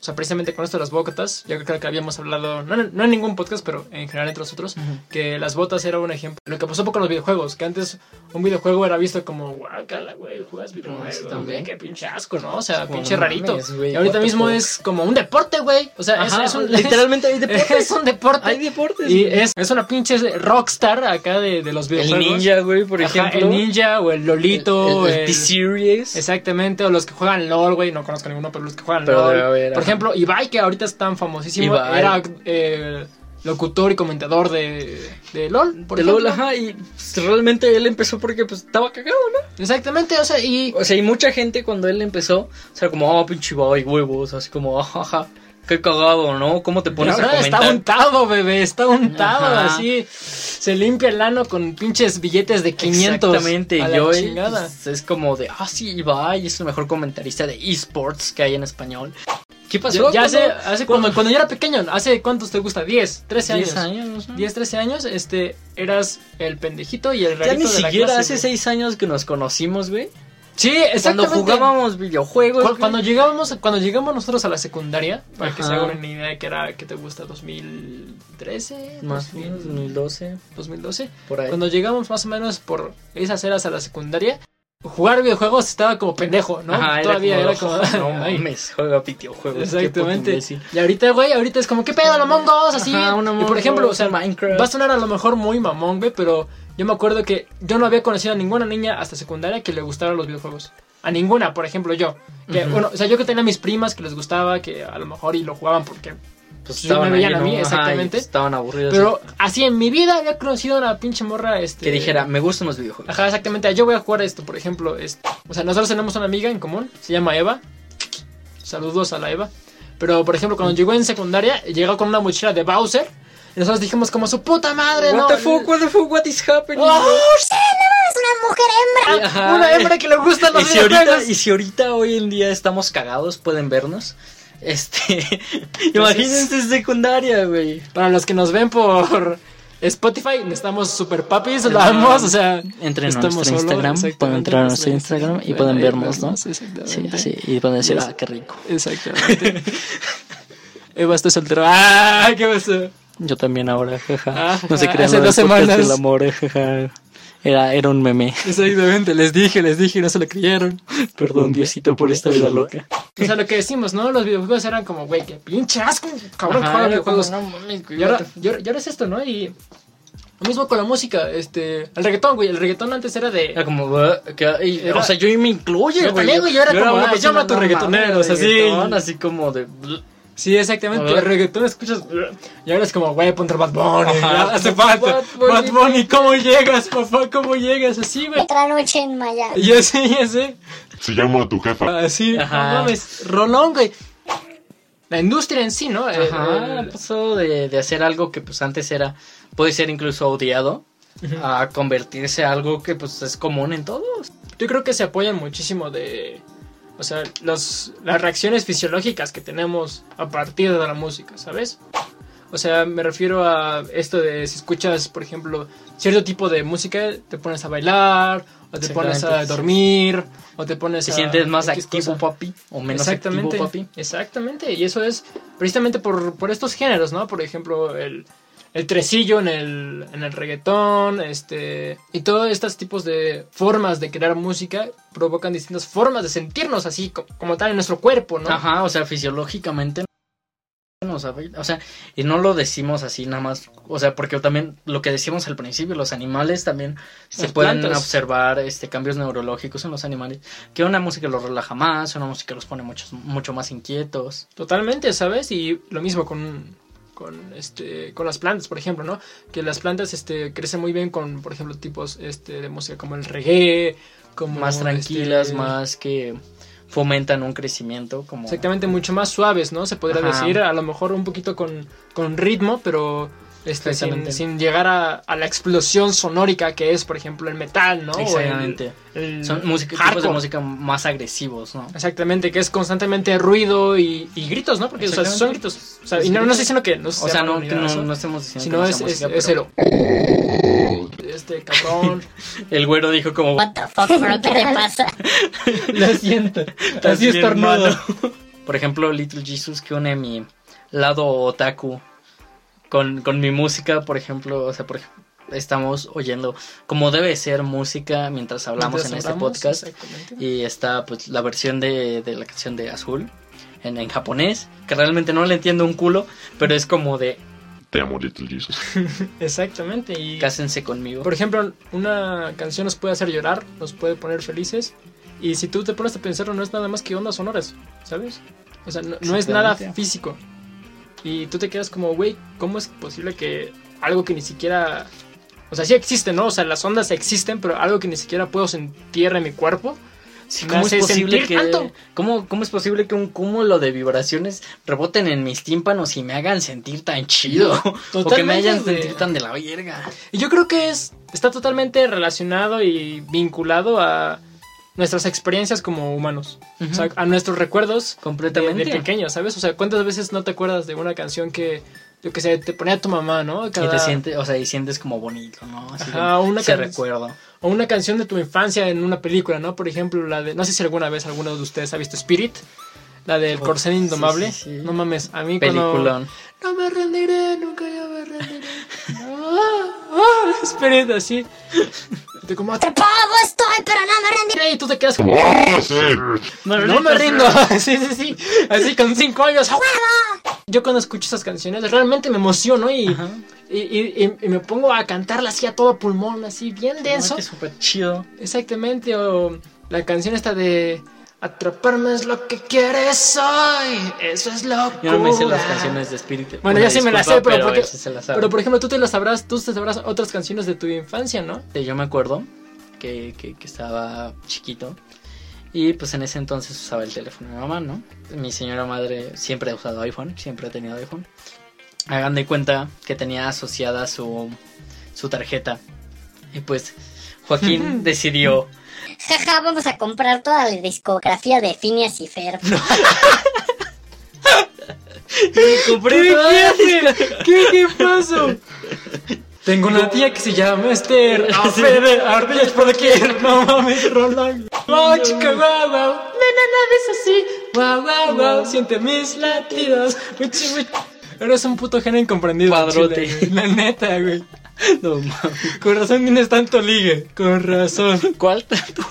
o sea, precisamente con esto de las botas, yo creo que habíamos hablado, no, no en ningún podcast, pero en general entre nosotros, que las botas era un ejemplo. Lo que pasó con los videojuegos, que antes un videojuego era visto como, guácala, güey, juegas videojuegos, güey, también. qué pinche asco, ¿no? O sea, pinche no rarito. mames, güey, y ahorita mismo fuck. es como un deporte, güey. O sea, es- Ajá, es, un, [LAUGHS] literalmente hay [LAUGHS] deportes. es un deporte. Hay deportes. Y es, es una pinche rockstar acá de, de los el videojuegos. ninja, güey, por Ajá, ejemplo. el ninja o el Lolito. el, el el- T-Series. Exactamente, o los que juegan LOL, güey, no conozco ninguno, pero los que juegan Pero LOL. debe haber. Ejemplo, Ibai, que ahorita es tan famosísimo, Ibai. era eh, locutor y comentador de, de LOL, por de ejemplo. LOL, ajá, y pues, realmente él empezó porque pues estaba cagado, ¿no? Exactamente, o sea, y... O sea, y mucha gente cuando él empezó, o sea, como, ah, pinche Ibai, huevos, así como, ajaja, qué cagado, ¿no? ¿Cómo te pones a comentar? está untado, bebé, está untado, Ajá. así. Se limpia el ano con pinches billetes de 500. Exactamente, a y la hoy chingada. pues, es como de, ah, sí, Ibai es el mejor comentarista de esports que hay en español. ¿Qué pasó? Ya, ya hace, hace cuando, cuando yo era pequeño, ¿hace cuántos te gusta? 10, 13 años. 10 años, ¿no? 10, 13 años, este, eras el pendejito y el Ya rarito ni de la siquiera clase, hace güey. 6 años que nos conocimos, güey. Sí, Cuando exactamente. jugábamos videojuegos. Cu- güey. Cuando llegamos, cuando llegamos nosotros a la secundaria, para que se Ajá. hagan una idea que era, que te gusta, 2013, Más o menos, 2012, 2012. por ahí. Cuando llegamos más o menos por esas eras a la secundaria, jugar videojuegos estaba como pendejo, ¿no? Ajá, Todavía era como... No [LAUGHS] Ay. mames, juega videojuegos. Exactamente. Y ahorita, güey, ahorita es como, ¿qué pedo, Among Us? Así. Ajá, y por ejemplo, o sea, Minecraft. va a sonar a lo mejor muy mamón, güey, pero yo me acuerdo que yo no había conocido a ninguna niña hasta secundaria que le gustaran los videojuegos. A ninguna, por ejemplo, yo. Que. Bueno, o sea, yo que tenía mis primas que les gustaba, que a lo mejor y lo jugaban porque... Pues Sí, me veían a mí, Ajá, y exactamente. estaban aburridos. Pero así en mi vida había conocido a una pinche morra, este... que dijera, me gustan los videojuegos. Ajá, exactamente. Yo voy a jugar esto, por ejemplo. Este, o sea, nosotros tenemos una amiga en común, se llama Eva. Saludos a la Eva. Pero, por ejemplo, cuando llegó en secundaria, llegó con una mochila de Bowser. Y nosotros dijimos como su puta madre, ¿no? What the fuck, what the fuck, what is happening? ¡Oh, Es una mujer hembra. Ajá. Una hembra que le gustan y los si, ahorita, videojuegos. y si ahorita hoy en día estamos cagados, pueden vernos. Este, [LAUGHS] imagínense secundaria, güey. Para los que nos ven por [LAUGHS] Spotify, estamos super papis, lo amamos, o sea... Entren a nuestro solo, Instagram, pueden entrar a nuestro Instagram y pueden vernos, ¿no? Sí, así, y pueden decir, ah, qué rico. Exactamente. [LAUGHS] Eva, estoy soltero. ¡Ah! ¿Qué pasó? Yo también ahora, jaja. Ah, no se crean hace dos semanas. amor, eh, jaja. Era, era un meme. [LAUGHS] Exactamente, les dije, les dije y no se lo creyeron. Perdón, Diosito, por esta vida loca. O sea, lo que decimos, ¿no? Los videojuegos eran como, güey, qué pinche asco, cabrón, Ajá, era como, videojuegos. no mames, Y ahora, y ahora- y ahora es esto, ¿no? Y lo mismo con la música, este, el reggaetón, güey, el reggaetón antes era de... Era como, que- y- Era- o sea, yo me incluye, Yo güey. también, güey, yo era como, una "Ah, a tus no reggaetoneros", así. así como de... Sí, exactamente, el reggaetón escuchas... Y ahora es como, güey, ponte Bad Bunny, Ajá. ya hace falta. Bad Bunny. Bad Bunny, ¿cómo llegas, papá? ¿Cómo llegas? Así, güey. Otra noche en Miami. Ya sé, ya sé. Se llama tu jefa. Así, no Ajá. mames, rolón, güey. La industria en sí, ¿no? El- Ajá, el- pasó de, de hacer algo que pues antes era, puede ser incluso odiado, a convertirse a algo que pues es común en todos. Yo creo que se apoyan muchísimo de. O sea, los, las reacciones fisiológicas que tenemos a partir de la música, ¿sabes? O sea, me refiero a esto de si escuchas, por ejemplo, cierto tipo de música, te pones a bailar, o te pones a dormir, o te pones Te a. sientes más activo, cosa. papi, o menos exactamente, activo, papi. Exactamente, y eso es precisamente por, por estos géneros, ¿no? Por ejemplo, el, el tresillo en el, en el reggaetón, este, y todos estos tipos de formas de crear música provocan distintas formas de sentirnos así co- como, tal en nuestro cuerpo, ¿no? Ajá, o sea, fisiológicamente nos afecta, o sea, y no lo decimos así nada más, o sea, porque también lo que decíamos al principio, los animales también se Las pueden plantas. observar este cambios neurológicos en los animales, que una música los relaja más, una música los pone mucho, mucho más inquietos. Totalmente, ¿sabes? Y lo mismo con, con, este, con las plantas, por ejemplo, ¿no? Que las plantas este, crecen muy bien con, por ejemplo, tipos este, de música como el reggae, como... más tranquilas, este, más que fomentan un crecimiento como Exactamente, mucho más suaves, ¿no? Se podría Ajá. decir, a lo mejor un poquito con, con ritmo, pero este, sin, llegar a, a la explosión sonórica que es, por ejemplo, el metal, ¿no? El- Exactamente. el Son música, tipos de música más agresivos, ¿no? Exactamente, que es constantemente ruido y, y gritos, ¿no? Porque o sea, son gritos. O sea, y no, no estoy diciendo que no O sea, no, que no, eso, no estamos diciendo sino que no es, sea es, música, es pero cero. [LAUGHS] Este cabrón. [LAUGHS] el güero dijo como What the fuck, bro, ¿qué te pasa? [LAUGHS] Lo siento. Así Así es es tornado. Por ejemplo, Little Jesus que une mi lado otaku con, con mi música, por ejemplo, o sea, por ej- estamos oyendo como debe ser música mientras hablamos en este podcast y está pues la versión de, de la canción de Azul en, en japonés, que realmente no le entiendo un culo, pero es como de Te amo, Little Jesus. [LAUGHS] Exactamente. Y cásense conmigo. Por ejemplo, una canción nos puede hacer llorar, nos puede poner felices. Y si tú te pones a pensarlo, no es nada más que ondas sonoras, ¿sabes? O sea, no, no es nada físico. Y tú te quedas como, güey, ¿cómo es posible que algo que ni siquiera... O sea, sí existe, ¿no? O sea, las ondas existen, pero algo que ni siquiera puedo sentir en mi cuerpo. Sí, ¿cómo es posible que. ¿cómo, cómo es posible que un cúmulo de vibraciones reboten en mis tímpanos y me hagan sentir tan chido? [LAUGHS] o que me Totalmente, güey. sentir tan de la verga. Y yo creo que es está totalmente relacionado y vinculado a nuestras experiencias como humanos. O sea, a nuestros recuerdos Completamente. de, de pequeño, ¿sabes? O sea, ¿cuántas veces no te acuerdas de una canción que yo que sé, te ponía tu mamá, ¿no? Y Cada- te sientes, o sea, y sientes como bonito, ¿no? Así Ajá, una can- recuerdo. O una canción de tu infancia en una película, ¿no? Por ejemplo, la de. No sé si alguna vez alguno de ustedes ha visto Spirit. La del Oh, corcel indomable. sí, sí, sí. No mames, a mí cuando. Peliculón. No me rendiré, nunca yo me rendiré. [LAUGHS] Ah, Spirit, así. Tú como, Atrapado estoy, pero no me rendí. y tú te quedas como. ¡Ah, sí! No me rindo. [LAUGHS] Sí, sí, sí. Así con cinco años. Yo cuando escucho esas canciones realmente me emociono y, Ajá. y, y- y- y me pongo a cantarla así a todo pulmón, así bien denso. Que súper chido. Exactamente, o la canción esta de Atraparme es lo que quieres hoy, eso es lo Yo no me sé las canciones de Spirit. Bueno, ya sí me las sé, pero, porque- se las pero por ejemplo tú te las sabrás, tú te sabrás otras canciones de tu infancia, ¿no? Yo me acuerdo que, que, que estaba chiquito y pues en ese entonces usaba el teléfono de mi mamá, ¿no? Mi señora madre siempre ha usado iPhone, siempre ha tenido iPhone. Hagan de cuenta que tenía asociada su, su tarjeta. Y pues Joaquín [LAUGHS] decidió... Jaja, vamos a comprar toda la discografía de Phineas y Ferb. [LAUGHS] Compré ¿Qué, ¿Qué, qué pasó? Tengo una tía que se llama Esther. A Fede, ardillas por doquier. [LAUGHS] No mames, Roland. Oh, chica, guau, guau. Nena, nada es así. Guau, guau, guau. Siente mis latidos. Eres un puto genio incomprendido. Padrote. La neta, güey. [LAUGHS] No mames. Con razón tienes tanto ligue. Con razón. ¿Cuál tanto?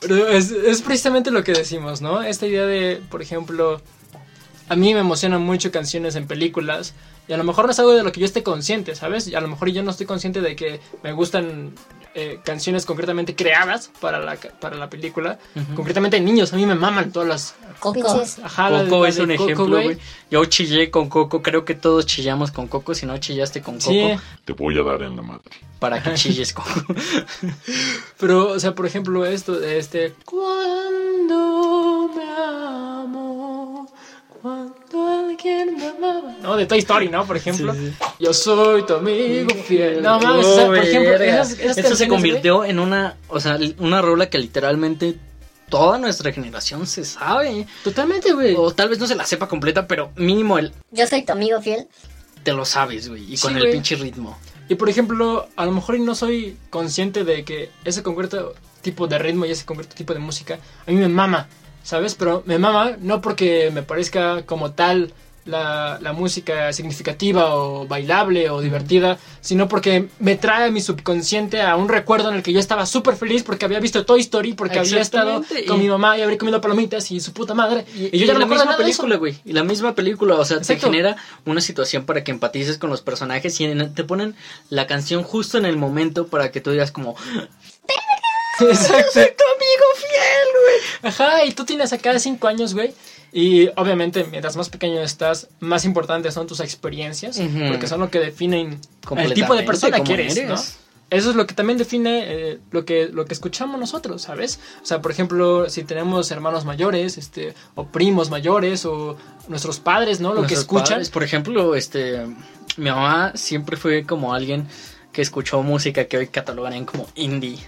Pero es, es precisamente lo que decimos, ¿no? Esta idea de, por ejemplo, a mí me emocionan mucho canciones en películas y a lo mejor no es algo de lo que yo esté consciente, ¿sabes? Y a lo mejor yo no estoy consciente de que me gustan eh, canciones concretamente creadas para la, ca- para la película, concretamente niños, a mí me maman todas las... Coco. Ajá, la de- Coco es un Coco, ejemplo, güey. Yo chillé con Coco, creo que todos chillamos con Coco. Si no chillaste con Coco, Sí, Te voy a dar en la madre. para que chilles con [LAUGHS] [LAUGHS] pero, o sea, por ejemplo, esto de este... Cuando No, de Toy Story, ¿no? Por ejemplo. Sí, sí. Yo soy tu amigo fiel. No mames, o sea, por ejemplo, verga. esas, esas Esto se convirtió en una, o sea, una rola que literalmente toda nuestra generación se sabe. Totalmente, güey. O tal vez no se la sepa completa, pero mínimo el Yo soy tu amigo fiel. te lo sabes, güey. Y Sí, con el pinche ritmo. Y por ejemplo, a lo mejor no soy consciente de que ese concreto tipo de ritmo y ese concreto tipo de música a mí me mama, ¿sabes? Pero me mama no porque me parezca como tal la, la música significativa o bailable o divertida, sino porque me trae a mi subconsciente a un recuerdo en el que yo estaba súper feliz porque había visto Toy Story, porque había estado con y- mi mamá y habría comido palomitas y su puta madre. Y, yo ya no la me misma película, güey. Y la misma película, o sea, Exacto. te genera una situación para que empatices con los personajes y en- te ponen la canción justo en el momento para que tú digas como, [LAUGHS] Exacto. tu amigo fiel, güey. Ajá, y tú tienes acá cinco años, güey. Y obviamente, mientras más pequeño estás, más importantes son tus experiencias. Porque son lo que definen el tipo de persona que eres, eres. ¿no? Eso es lo que también define eh, lo, que, lo que escuchamos nosotros, ¿sabes? O sea, por ejemplo, si tenemos hermanos mayores, este, o primos mayores, o nuestros padres, ¿no? Lo que escuchan. padres, por ejemplo, este, mi mamá siempre fue como alguien que escuchó música que hoy catalogarían como indie.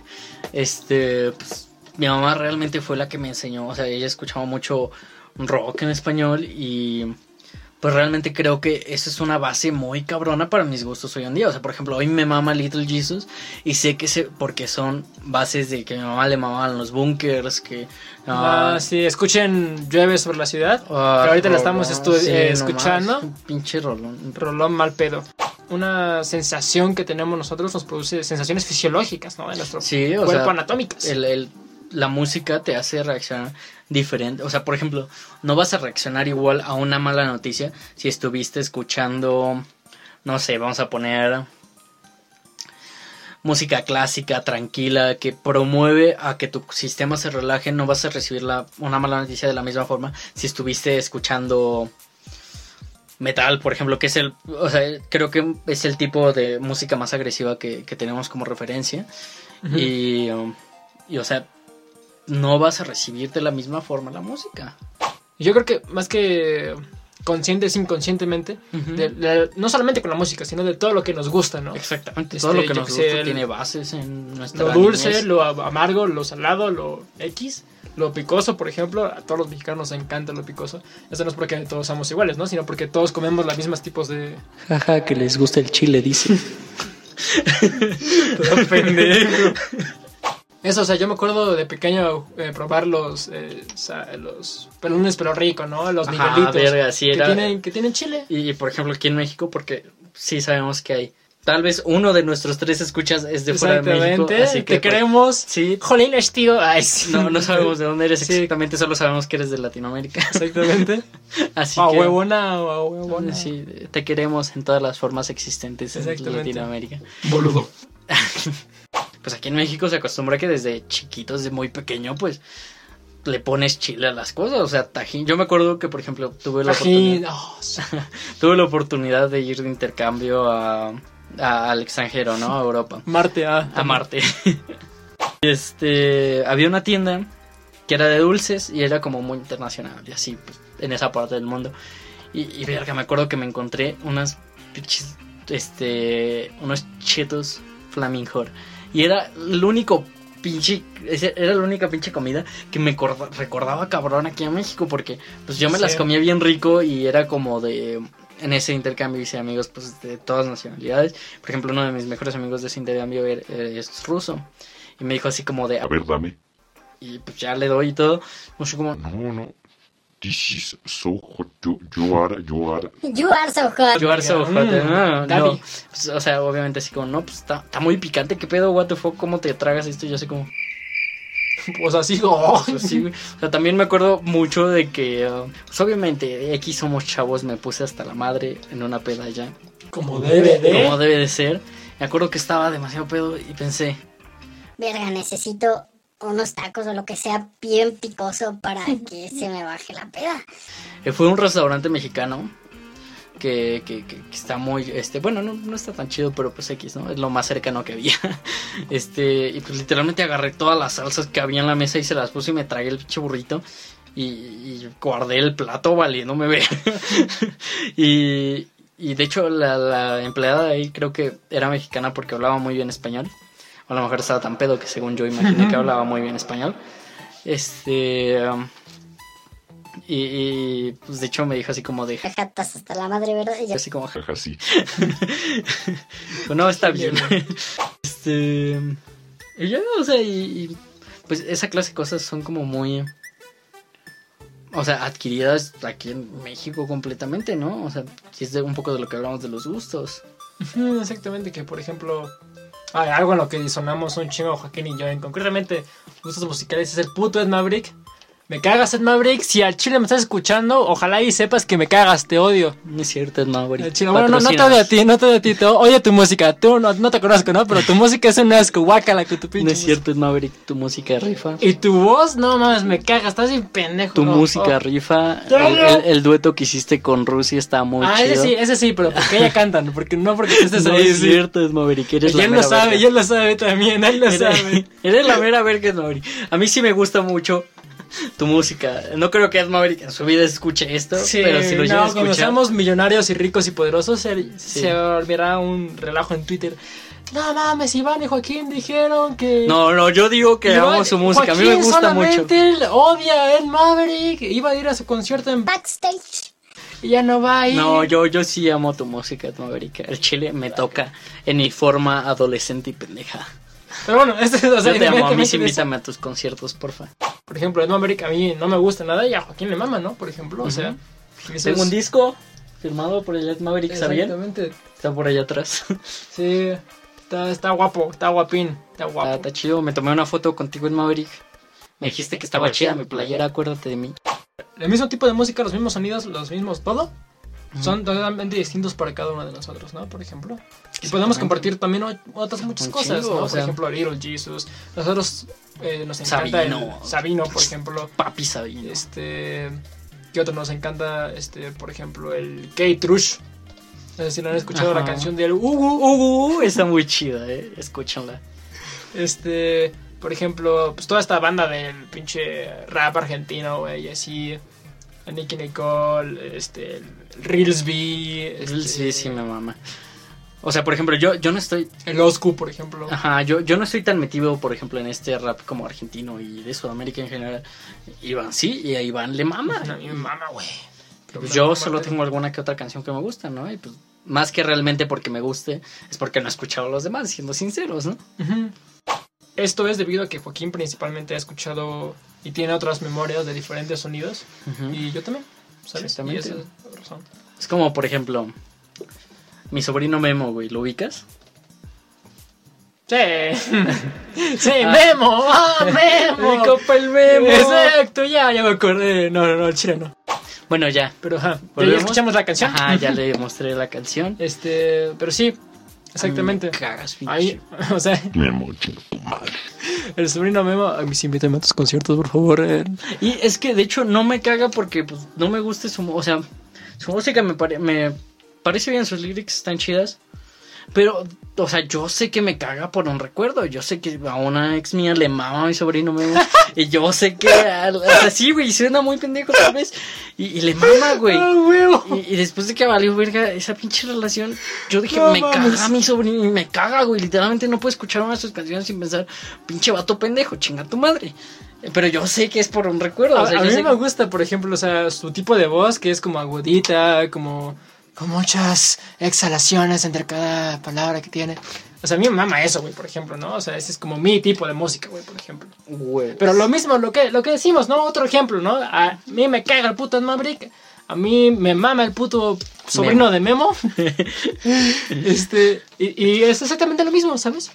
Este, pues, mi mamá realmente fue la que me enseñó, o sea, ella escuchaba mucho rock en español y pues realmente creo que esa es una base muy cabrona para mis gustos hoy en día. O sea, por ejemplo, hoy me mama Little Jesus y sé que se, porque son bases de que mi mamá le mamaban los bunkers, que... Ah, sí, escuchen Llueve sobre la ciudad. que ahorita la estamos sí, eh, escuchando. un pinche rolón. Rolón mal pedo. Una sensación que tenemos nosotros nos produce sensaciones fisiológicas, ¿no? De nuestro Sí, o cuerpo sea, anatómicas. el, el- la música te hace reaccionar diferente. O sea, por ejemplo, no vas a reaccionar igual a una mala noticia si estuviste escuchando, no sé, vamos a poner música clásica, tranquila, que promueve a que tu sistema se relaje. No vas a recibir la, una mala noticia de la misma forma si estuviste escuchando metal, por ejemplo, que es el, o sea, creo que es el tipo de música más agresiva que, que tenemos como referencia. Y, um, y, o sea, no vas a recibir de la misma forma la música. Yo creo que más que consciente es inconscientemente, Ujú. de- de- no solamente con la música, sino de todo lo que nos gusta, ¿no? Exactamente. Este, Todo lo que nos gusta el- tiene bases en nuestra Lo dulce, niñez. lo amargo, lo salado, lo X, lo picoso, por ejemplo, a todos los mexicanos nos encanta lo picoso. Eso no es porque todos somos iguales, ¿no? Sino porque todos comemos los mismos tipos de... Jaja, que les gusta el chile, dice. [LAUGHS] Eso, o sea, yo me acuerdo de pequeño eh, probar los, eh, sa- los pelones pero rico, ¿no? Los Ajá, nivelitos verga, sí, que, era- tienen, que tienen chile. Y, y, por ejemplo, aquí en México, porque sí sabemos que hay. Tal vez uno de nuestros tres escuchas es de fuera de México. Exactamente, Así que te pues, queremos. Sí, Jolín, es tío. Ay, sí. no, no sabemos de dónde eres Sí. exactamente, solo sabemos que eres de Latinoamérica. Exactamente. [LAUGHS] Así a que. huevona o a huevona. Sí, te queremos en todas las formas existentes en Exactamente. Latinoamérica. Boludo. [LAUGHS] Pues aquí en México se acostumbra que desde chiquitos, desde muy pequeño, pues le pones chile a las cosas. O sea, tajín. Yo me acuerdo que, por ejemplo, tuve la Tajín. oportunidad. oh, [LAUGHS] sí. Tuve la oportunidad de ir de intercambio a, a- al extranjero, ¿no? A Europa. Marte, ah. A Marte. [LAUGHS] este, había una tienda que era de dulces y era como muy internacional y así, pues, en esa parte del mundo. Y, y verga, me acuerdo que me encontré unas este, unos chetos flamingor. Y era el único pinche, era la única pinche comida que me corda- recordaba cabrón aquí en México porque pues yo me las comía bien rico y era como de, en ese intercambio hice amigos pues de todas nacionalidades. Por ejemplo, uno de mis mejores amigos de ese intercambio er- es ruso. Y me dijo así como de, A ver, dame. y pues ya le doy y todo. Mucho como, No, no. This is so hot. You, you are, you are. You are so hot. You are so hot. Mm, Ah, no. Pues, o sea, obviamente así como, no, pues está, muy picante. ¿Qué pedo, what the fuck? ¿Cómo te tragas esto? Yo así como, Pues así, oh. pues sí, güey. O sea, también me acuerdo mucho de que, ah, pues obviamente, aquí somos chavos, me puse hasta la madre en una peda ya. Como debe de. Como debe de ser. Me acuerdo que estaba demasiado pedo y pensé, Verga, necesito unos tacos o lo que sea bien picoso para que [LAUGHS] se me baje la peda. Fue un restaurante mexicano que, que, que- que está muy, este, bueno, no, no está tan chido, pero pues X, ¿no? Es lo más cercano que había. [LAUGHS] Este, y pues literalmente agarré todas las salsas que había en la mesa y se las puse y me tragué el pinche burrito. Y, y guardé el plato valiéndome [LAUGHS] ver. y, y de hecho la, la empleada de ahí creo que era mexicana porque hablaba muy bien español. O a lo mejor estaba tan pedo que según yo imaginé que [LAUGHS] hablaba muy bien español. Este... um, y, y, pues de hecho me dijo así como de... Jajatas hasta la madre, ¿verdad? Y yo, Así como... Jaja, sí. [LAUGHS] Pues no, está bien. [LAUGHS] este... Y ya, o sea, y, y, pues esa clase de cosas son como muy... O sea, adquiridas aquí en México completamente, ¿no? O sea, es de un poco de lo que hablamos de los gustos. Exactamente, que por ejemplo, algo en lo que disonamos un chingo Joaquín y yo, en concretamente gustos musicales, es el puto Ed Maverick. Me cagas Ed Maverick, si al chile me estás escuchando, ojalá y sepas que me cagas, te odio. No es cierto, es Maverick. Al chile, bueno, no, no te odio a ti, no te odio a ti, te odio tu música, tú no, no te conozco, ¿no? Pero tu música es un asco, guácala con tu pinche No es música. cierto, es Maverick, tu música rifa. Y tu voz, no mames, me cagas, estás bien pendejo. Tu Oh, música oh. rifa. El, el- el dueto que hiciste con Rusia está muy Ah, chido. ese sí, ese sí, pero porque ella cantan, porque no porque tú estés no ahí. es sí. cierto, es Maverick. Eres Y la él lo sabe, verga. y él lo sabe también, él lo sabe. [LAUGHS] Eres la mera verga Ed Maverick. A mí sí me gusta mucho tu música. No creo que Ed Maverick en su vida escuche esto, Sí, pero si lo llega a no, cuando escuchar. seamos millonarios y ricos y poderosos, se, Sí. se volverá un relajo en Twitter. No mames, Iván y Joaquín dijeron que. No, no, yo digo que Iván- amo su música. a mí me Joaquín gusta mucho. solamente odia a Ed Maverick. Iba a ir a su concierto en backstage. y ya no va a ir. No, yo, yo sí amo tu música, Ed Maverick. El chile me toca en mi forma adolescente y pendeja. Pero bueno, este, o sea, Yo te amo, a mí sí invítame a tus conciertos, porfa. Por ejemplo, Ed Maverick a mí no me gusta nada y a Joaquín le mama, ¿no? Por ejemplo, o sea. Tengo es- un disco firmado por el Ed Maverick, ¿sabían? Exactamente. Está por allá atrás. [LAUGHS] Sí, está, está guapo, está guapín, está guapo. Está, está chido. Me tomé una foto contigo en Maverick. Me dijiste que estaba chida mi playera, acuérdate de mí. el mismo tipo de música, los mismos sonidos, los mismos todo, son totalmente distintos para cada uno de nosotros, ¿no? Por ejemplo. Y podemos compartir también otras muchas Un cosas, chingo, ¿no? o Por sea. ejemplo, Little Jesus. Nosotros eh, nos encanta Sabino. el Sabino, por ejemplo. Papi Sabino. Este. ¿Qué otro nos encanta? Este, por ejemplo, el K-Trush. No sé si lo han escuchado Ajá. la canción del Ugu. Uh, está muy chida, eh. Escúchanla. Este, por ejemplo, pues toda esta banda del pinche rap argentino, güey, y así. A Nicky Nicole, este, el Reelsby, este, Sí, sí, me mama. O sea, por ejemplo, yo, yo no estoy. el Oscu, por ejemplo. Ajá, yo, yo no estoy tan metido, por ejemplo, en este rap como argentino y de Sudamérica en general. Iván sí, y a Iván le mama. A mí me mama, güey. Yo solo tengo alguna que otra canción que me gusta, ¿no? Y pues, más que realmente porque me guste, es porque no he escuchado a los demás, siendo sinceros, ¿no? Ujú. Esto es debido a que Joaquín principalmente ha escuchado y tiene otras memorias de diferentes sonidos. Y yo también, ¿sabes? Y esa es la razón. Es como, por ejemplo, mi sobrino Memo, güey, ¿lo ubicas? Sí. [LAUGHS] sí, Memo. ¡Ah, Memo! Mi compa el Memo. Exacto, ya, ya me acordé. No, no, no, el chile no. Bueno, ya. Pero ajá, ya, ¿Volvemos? ya escuchamos la canción. Ajá, ya le mostré la canción. Este, pero sí, exactamente. Me cagas, pinche. Ahí, [LAUGHS] o sea, Memo, madre. el sobrino Memo, a mis invítame a tus conciertos, por favor. eh. Y es que de hecho no me caga porque pues no me gusta su, o sea, su música me, pare- me parece bien, sus lyrics están chidas. Pero, o sea, yo sé que me caga por un recuerdo. Yo sé que a una ex mía le mama a mi sobrino Memo. [LAUGHS] y yo sé que, o sea, sí, güey, suena muy pendejo tal vez. Y, y le mama, güey. ¡Ah, huevo! Y, y después de que valió verga esa pinche relación, yo dije, No me mames. caga mi sobrino y me caga, güey. Literalmente no puedo escuchar una de sus canciones sin pensar, pinche vato pendejo, chinga tu madre. Pero yo sé que es por un recuerdo. A, o sea, a mí me que- gusta, por ejemplo, o sea, su tipo de voz, que es como agudita, como con muchas exhalaciones entre cada palabra que tiene. O sea, a mí me mama eso, güey, por ejemplo, ¿no? O sea, ese es como mi tipo de música, güey, por ejemplo. Güey. Pero lo mismo, lo que, lo que decimos, ¿no? Otro ejemplo, ¿no? A mí me caga el puto Maverick. A mí me mama el puto sobrino de Memo. [LAUGHS] este, y, y es exactamente lo mismo, ¿sabes?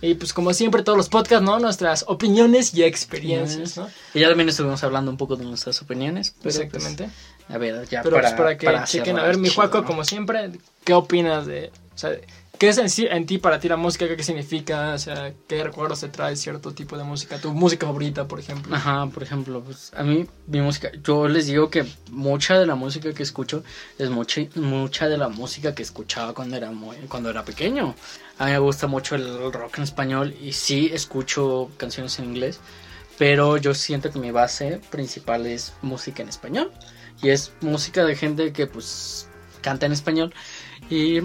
Y pues como siempre todos los podcasts, ¿no? Nuestras opiniones y experiencias, ¿no? Y ya también estuvimos hablando un poco de nuestras opiniones. pero, Exactamente. pues, a ver, ya Pero para, pues para que para chequen, a ver, mi Juaco, ¿no? como siempre, ¿qué opinas de... O sea, ¿qué es en, sí, en ti para ti la música? ¿Qué significa? O sea, ¿qué recuerdos te trae cierto tipo de música? ¿Tu música favorita, por ejemplo? Ajá, por ejemplo, pues a mí mi música, yo les digo que mucha de la música que escucho es mucha, mucha de la música que escuchaba cuando era muy, cuando era pequeño. A mí me gusta mucho el rock en español y sí escucho canciones en inglés, pero yo siento que mi base principal es música en español y es música de gente que pues canta en español y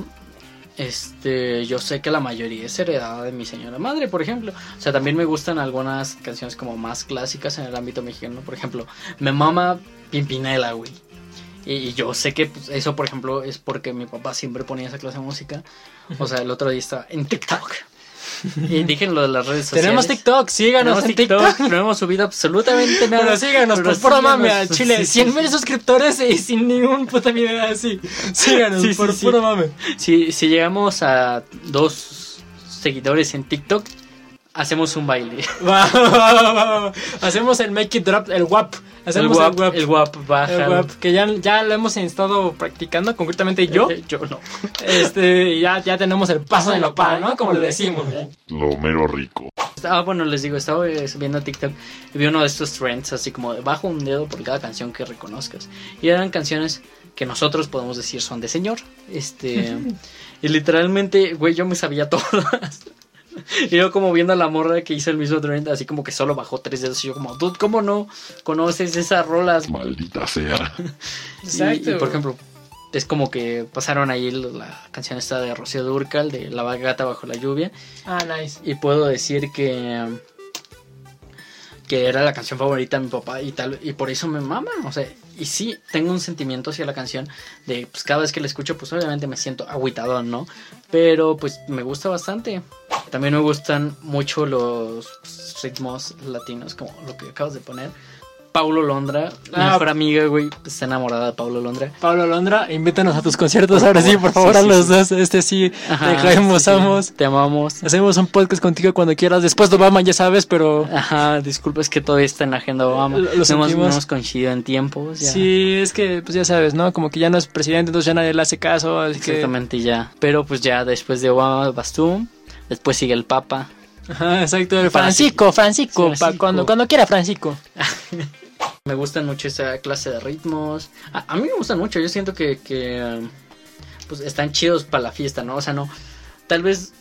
este, yo sé que la mayoría es heredada de mi señora madre, por ejemplo. O sea, también me gustan algunas canciones como más clásicas en el ámbito mexicano. Por ejemplo, me mama Pimpinela, güey. Y, y yo sé que pues, eso, por ejemplo, es porque mi papá siempre ponía esa clase de música. O sea, el otro día estaba en TikTok. Y dije lo de las redes sociales. Tenemos TikTok, síganos en TikTok. No hemos subido absolutamente nada. Pero síganos, Pero por puro mame, al Chile. Sí, 100 sí, mil sí. suscriptores y sin ningún puta video así. Síganos, Sí, sí, por puro mame. Si, si llegamos a dos seguidores en TikTok, hacemos un baile. Va, va, va, va, va. Hacemos el make it drop, el WAP. El Hacemos guap, el WAP. el guap baja. El WAP, que ya, ya lo hemos estado practicando, concretamente yo. Eh, yo no. [LAUGHS] Este, ya, ya tenemos el paso de lo pa, ¿no? Como le decimos. Lo mero rico. Ah, bueno, les digo, estaba eh, viendo TikTok y vi uno de estos trends así como de bajo un dedo por cada canción que reconozcas. Y eran canciones que nosotros podemos decir son de señor. Este. [LAUGHS] y literalmente, güey, yo me sabía [LAUGHS] todas. Y yo como viendo a la morra que hizo el mismo trend, así como que solo bajó tres dedos. Y yo como, dude, ¿cómo no conoces esas rolas? Maldita sea. Y- Exacto. Y, por ejemplo, es como que pasaron ahí la canción esta de Rocío Durcal, de La gata bajo la lluvia. Ah, nice. Y puedo decir que que era la canción favorita de mi papá y tal y por eso me mama, o sea, y sí tengo un sentimiento hacia la canción de pues cada vez que la escucho pues obviamente me siento agüitado, ¿no? Pero pues me gusta bastante. También me gustan mucho los ritmos latinos como lo que acabas de poner. Paulo Londra, mi Ah. mejor amiga, güey, está enamorada de Paulo Londra. Pablo Londra, invítanos a tus conciertos ahora sí, [LAUGHS] por favor, Sí, a sí, los sí. dos. Este sí, Ajá, te caemos, amos. Te amamos. Hacemos un podcast contigo cuando quieras. Después de Obama, ya sabes, pero Ajá, disculpa, es que todavía está en la agenda Obama. Lo- lo no, hemos, coincidido en tiempos. Ya. sí, es que, pues ya sabes, ¿no? Como que ya no es presidente, entonces ya nadie le hace caso. Así que, Exactamente, ya. Pero pues ya después de Obama vas tú, después sigue el Papa. Ajá, exacto. el Francisco, Francisco, pa- Francisco. cuando, cuando quiera, Francisco. [LAUGHS] Me gustan mucho esa clase de ritmos. A, a mí me gustan mucho, yo siento que, que um, pues están chidos para la fiesta, ¿no? O sea, no, tal vez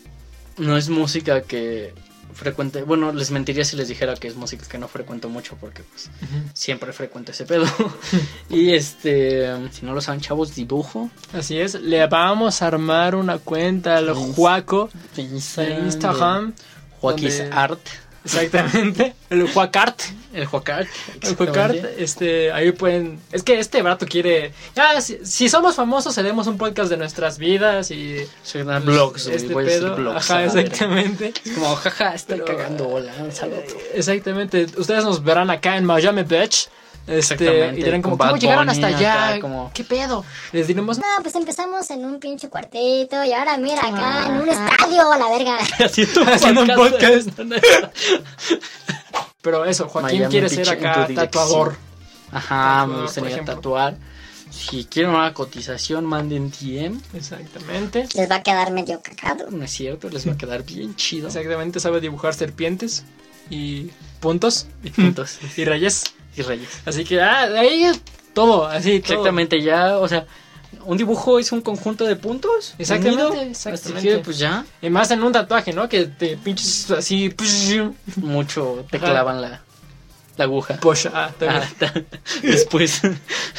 no es música que frecuente, bueno, les mentiría si les dijera que es música que no frecuento mucho porque pues siempre frecuento ese pedo. [LAUGHS] [LAUGHS] y este, si no lo saben, chavos, dibujo. Así es, le vamos a armar una cuenta al Juaco en Instagram. Joaquis Art. Exactamente, el Juacart. El Juacart. El Juacart, este, ahí pueden. Es que este brato quiere. Ya, si, si somos famosos, haremos un podcast de nuestras vidas y. Soy una blogs, este voy a decir pedo. blogs. Ajá, a la verga. exactamente. Es como, jaja, estoy Pero, cagando bola. un saludo. Exactamente. Ustedes nos verán acá en Miami Beach. Este, Exactamente, y dirán como, ¿cómo llegaron hasta allá? acá, como- ¿Qué pedo? Les diremos, No, pues empezamos en un pinche cuartito y ahora mira acá en un estadio, la verga. [LAUGHS] [LAUGHS] Haciendo Haciendo un podcast. [LAUGHS] pero eso, Joaquín Miami quiere ser acá tu tatuador. Ajá, me gustaría tatuar. Si quieren una cotización, manden DM. Exactamente. Les va a quedar medio cagado. No es cierto, les va a quedar bien chido. Exactamente, sabe dibujar serpientes y puntos Y puntos. y rayas. Y rayas. Así que, ah, de ahí es todo, así, todo. Exactamente, ya, o sea, un dibujo es un conjunto de puntos. Exactamente, unido, exactamente. Que, pues ya, Y más en un tatuaje, ¿no? Que te pinches así, mucho te Ajá. clavan la, la aguja. Pues, ah. [LAUGHS] Ah, [LAUGHS] Después,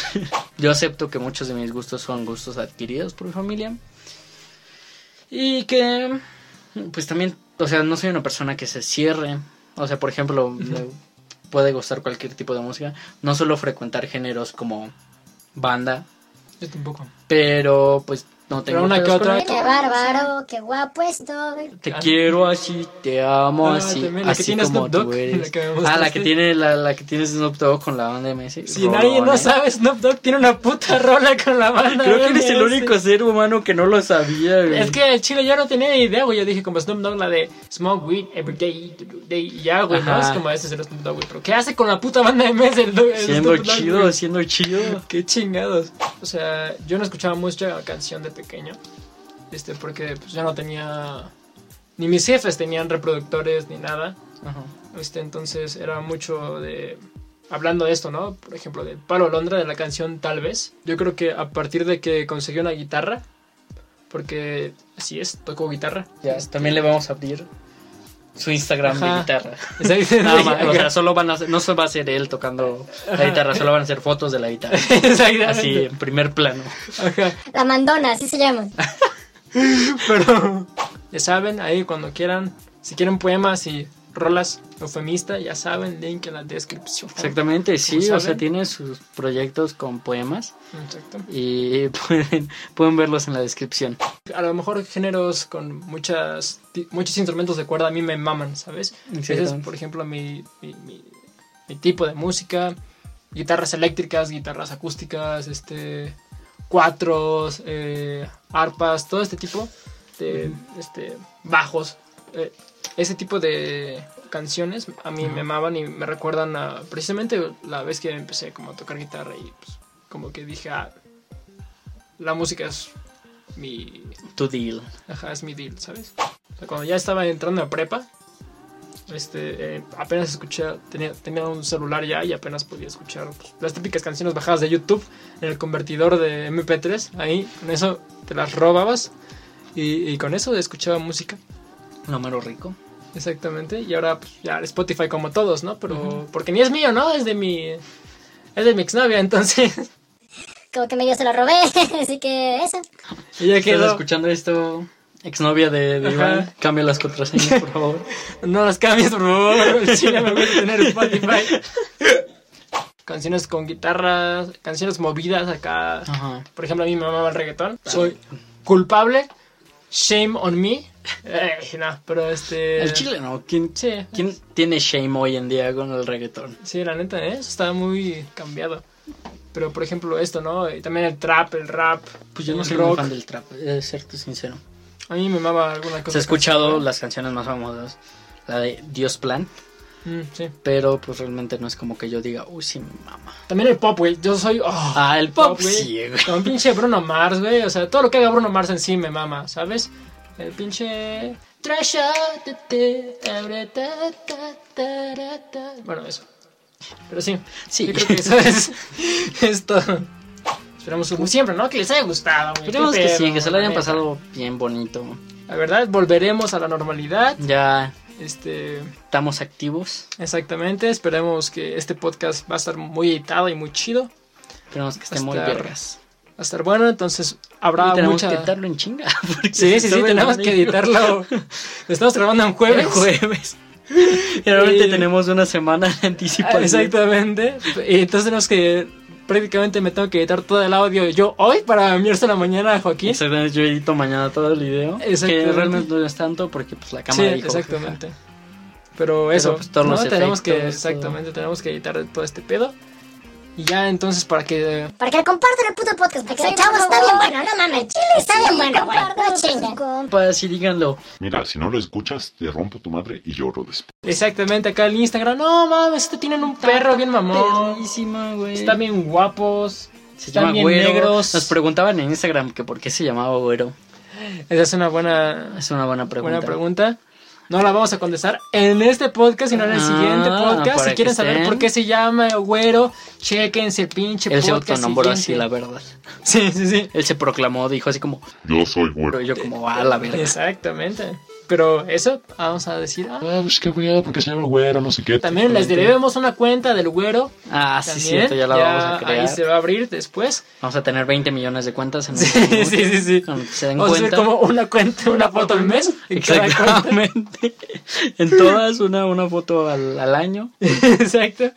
[LAUGHS] yo acepto que muchos de mis gustos son gustos adquiridos por mi familia. Y que, pues también, o sea, no soy una persona que se cierre. O sea, por ejemplo, puede gustar cualquier tipo de música. No solo frecuentar géneros como banda, Yo tampoco. pero pues no tengo Pero una que otra-. Qué bárbaro, qué guapo estoy. Te quiero así, te amo Ah, así, también la que así tiene como Snoop Dogg, tú eres. la que ah, la que tiene la, la que tiene Snoop Dogg con la banda MS. Si nadie no sabe, Snoop Dogg tiene una puta [LAUGHS] rola con la banda. Creo que eres el único ser humano que no lo sabía, güey. Es que el chile yo no tenía ni idea, güey. Yo dije como Snoop Dogg, la de Smoke Weed Every Day, day y ya, güey, ¿no? Ajá. Es como ese es el Snoop Dogg, güey. Pero ¿qué hace con la puta banda de MS? El, el Siendo Snoop Dogg, chido, güey? siendo chido. Qué chingados. O sea, yo no escuchaba mucha canción de pequeño. Este, porque pues, yo no tenía. Ni mis jefes tenían reproductores ni nada. Ajá. Este, entonces era mucho de. Hablando de esto, ¿no? Por ejemplo, de Palo Londra, de la canción Tal vez. Yo creo que a partir de que conseguí una guitarra. Porque así es, toco guitarra. Ya, también le vamos a abrir su Instagram de guitarra. [LAUGHS] Nada más, o sea, solo van a ser- no se va a ser él tocando la guitarra, solo van a ser fotos de la guitarra. [LAUGHS] Así, en primer plano. Ajá. La mandona, así se llama. [LAUGHS] Pero ya saben, ahí cuando quieran, si quieren poemas y rolas eufemista, ya saben, link en la descripción. Exactamente, sí, o saben? sea, tiene sus proyectos con poemas Exacto. y [LAUGHS] pueden, pueden verlos en la descripción. A lo mejor géneros con muchas muchos instrumentos de cuerda a mí me maman, ¿sabes? Ese es, por ejemplo, mi, mi, mi- mi tipo de música. Guitarras eléctricas, guitarras acústicas, este cuatros, eh, arpas, todo este tipo de este, bajos. eh, ese tipo de canciones a mí me amaban y me recuerdan a precisamente la vez que empecé como a tocar guitarra y pues, como que dije, ah, la música es mi Tu deal. Ajá, es mi deal, ¿sabes? O sea, cuando ya estaba entrando a prepa, este, eh, apenas escuché, tenía, tenía un celular ya y apenas podía escuchar pues, las típicas canciones bajadas de YouTube en el convertidor de MP3. Ahí, con eso te las robabas y, y con eso escuchaba música. Número rico. Exactamente. Y ahora pues, ya Spotify como todos, ¿no? Pero porque ni es mío, ¿no? Es de mi, es de mi exnovia, [LAUGHS] entonces. Como que medio se lo robé, [LAUGHS] así que eso. y ya ¿Estás quedó. escuchando esto? Exnovia de, de. Iván, cambia las contraseñas, por favor. [LAUGHS] No las cambies, por favor. El chile me gusta tener Spotify. Canciones con guitarras, canciones movidas acá. Ajá. Por ejemplo, a mí me mamaba el reggaetón. Soy culpable. Shame on me. Eh, no, pero este. El chile no. ¿Quién, Sí, ¿Quién tiene shame hoy en día con el reggaetón? sí, la neta, ¿eh? Eso está muy cambiado. Pero por ejemplo, esto, ¿no? Y también el trap, el rap. Pues yo no soy muy fan del trap, de serte sincero. A mí me mamaba alguna cosa. Se ha escuchado las canciones más famosas, la de Dios Plan, Mm, sí. pero pues realmente no es como que yo diga, uy, sí, mi mamá. También el pop, güey. Yo soy. oh, Ah, el pop, sí, güey. Con pinche Bruno Mars, güey. O sea, todo lo que haga Bruno Mars en sí me mama, ¿sabes? El pinche. Bueno, eso. Pero sí, Sí. yo creo que [LAUGHS] eso es, es todo. Esperamos como siempre, ¿no? Que les haya gustado, güey. Esperemos que sí, que se lo hayan pasado bien bonito. La verdad, volveremos a la normalidad. Ya, Este, Estamos activos. exactamente, esperemos que este podcast va a estar muy editado y muy chido. Esperemos que esté muy vergas. Va a estar bueno, entonces habrá tenemos mucha... que editarlo en chinga. [LAUGHS] Sí, sí, sí, tenemos que editarlo. [LAUGHS] Lo estamos grabando en jueves. Jueves. [LAUGHS] Y- tenemos una semana de anticipación. Exactamente. Y entonces tenemos que prácticamente me tengo que editar todo el audio yo hoy para enviárselo mañana a Joaquín. Exactamente, yo edito mañana todo el video. Que realmente no es tanto porque pues la Sí, cámara dijo, exactamente. Pero eso, pues, todos ¿no? los tenemos que efectos, exactamente, tenemos que editar todo este pedo. Y ya entonces para que Para que compartan el puto podcast. Porque ese chavo está bien bueno. No mames. Chile está bien bueno, güey. No así díganlo. Mira, si no lo escuchas, te rompo tu madre y lloro después. exactamente acá el Instagram, no mames, este tienen un perro bien mamón. Güey. Están bien guapos. Se están llama bien Güero. negros. Nos preguntaban en Instagram que por qué se llamaba Güero. Esa es una buena Es una buena pregunta. Buena pregunta. No la vamos a contestar en este podcast, sino en el Ah, siguiente podcast. Si quieren saber por qué se llama Güero, chequense el pinche Él se podcast. autonombró así, la verdad. Sí, sí, sí. Él se proclamó, dijo así como, Yo soy güero. yo como, a la verga. Exactamente. Pero eso, vamos a decir. ah, Ah, pues qué güero, porque se llama güero, no sé qué. también les debemos una cuenta del Güero. Ah, sí, También. cierto, ya la vamos a crear. Ahí se va a abrir después. Vamos a tener 20 millones de cuentas en Sí, minuto. sí, sí, sí. Se den Vamos a hacer cuenta. como una cuenta, una foto al mes. Exactamente. en todas, una, una foto al, al año. [LAUGHS] Exacto.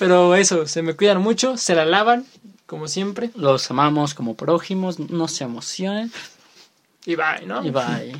Pero eso, se me cuidan mucho, se la lavan, como siempre. Los amamos como prójimos, no se emocionen. Y bye, ¿no? Y bye.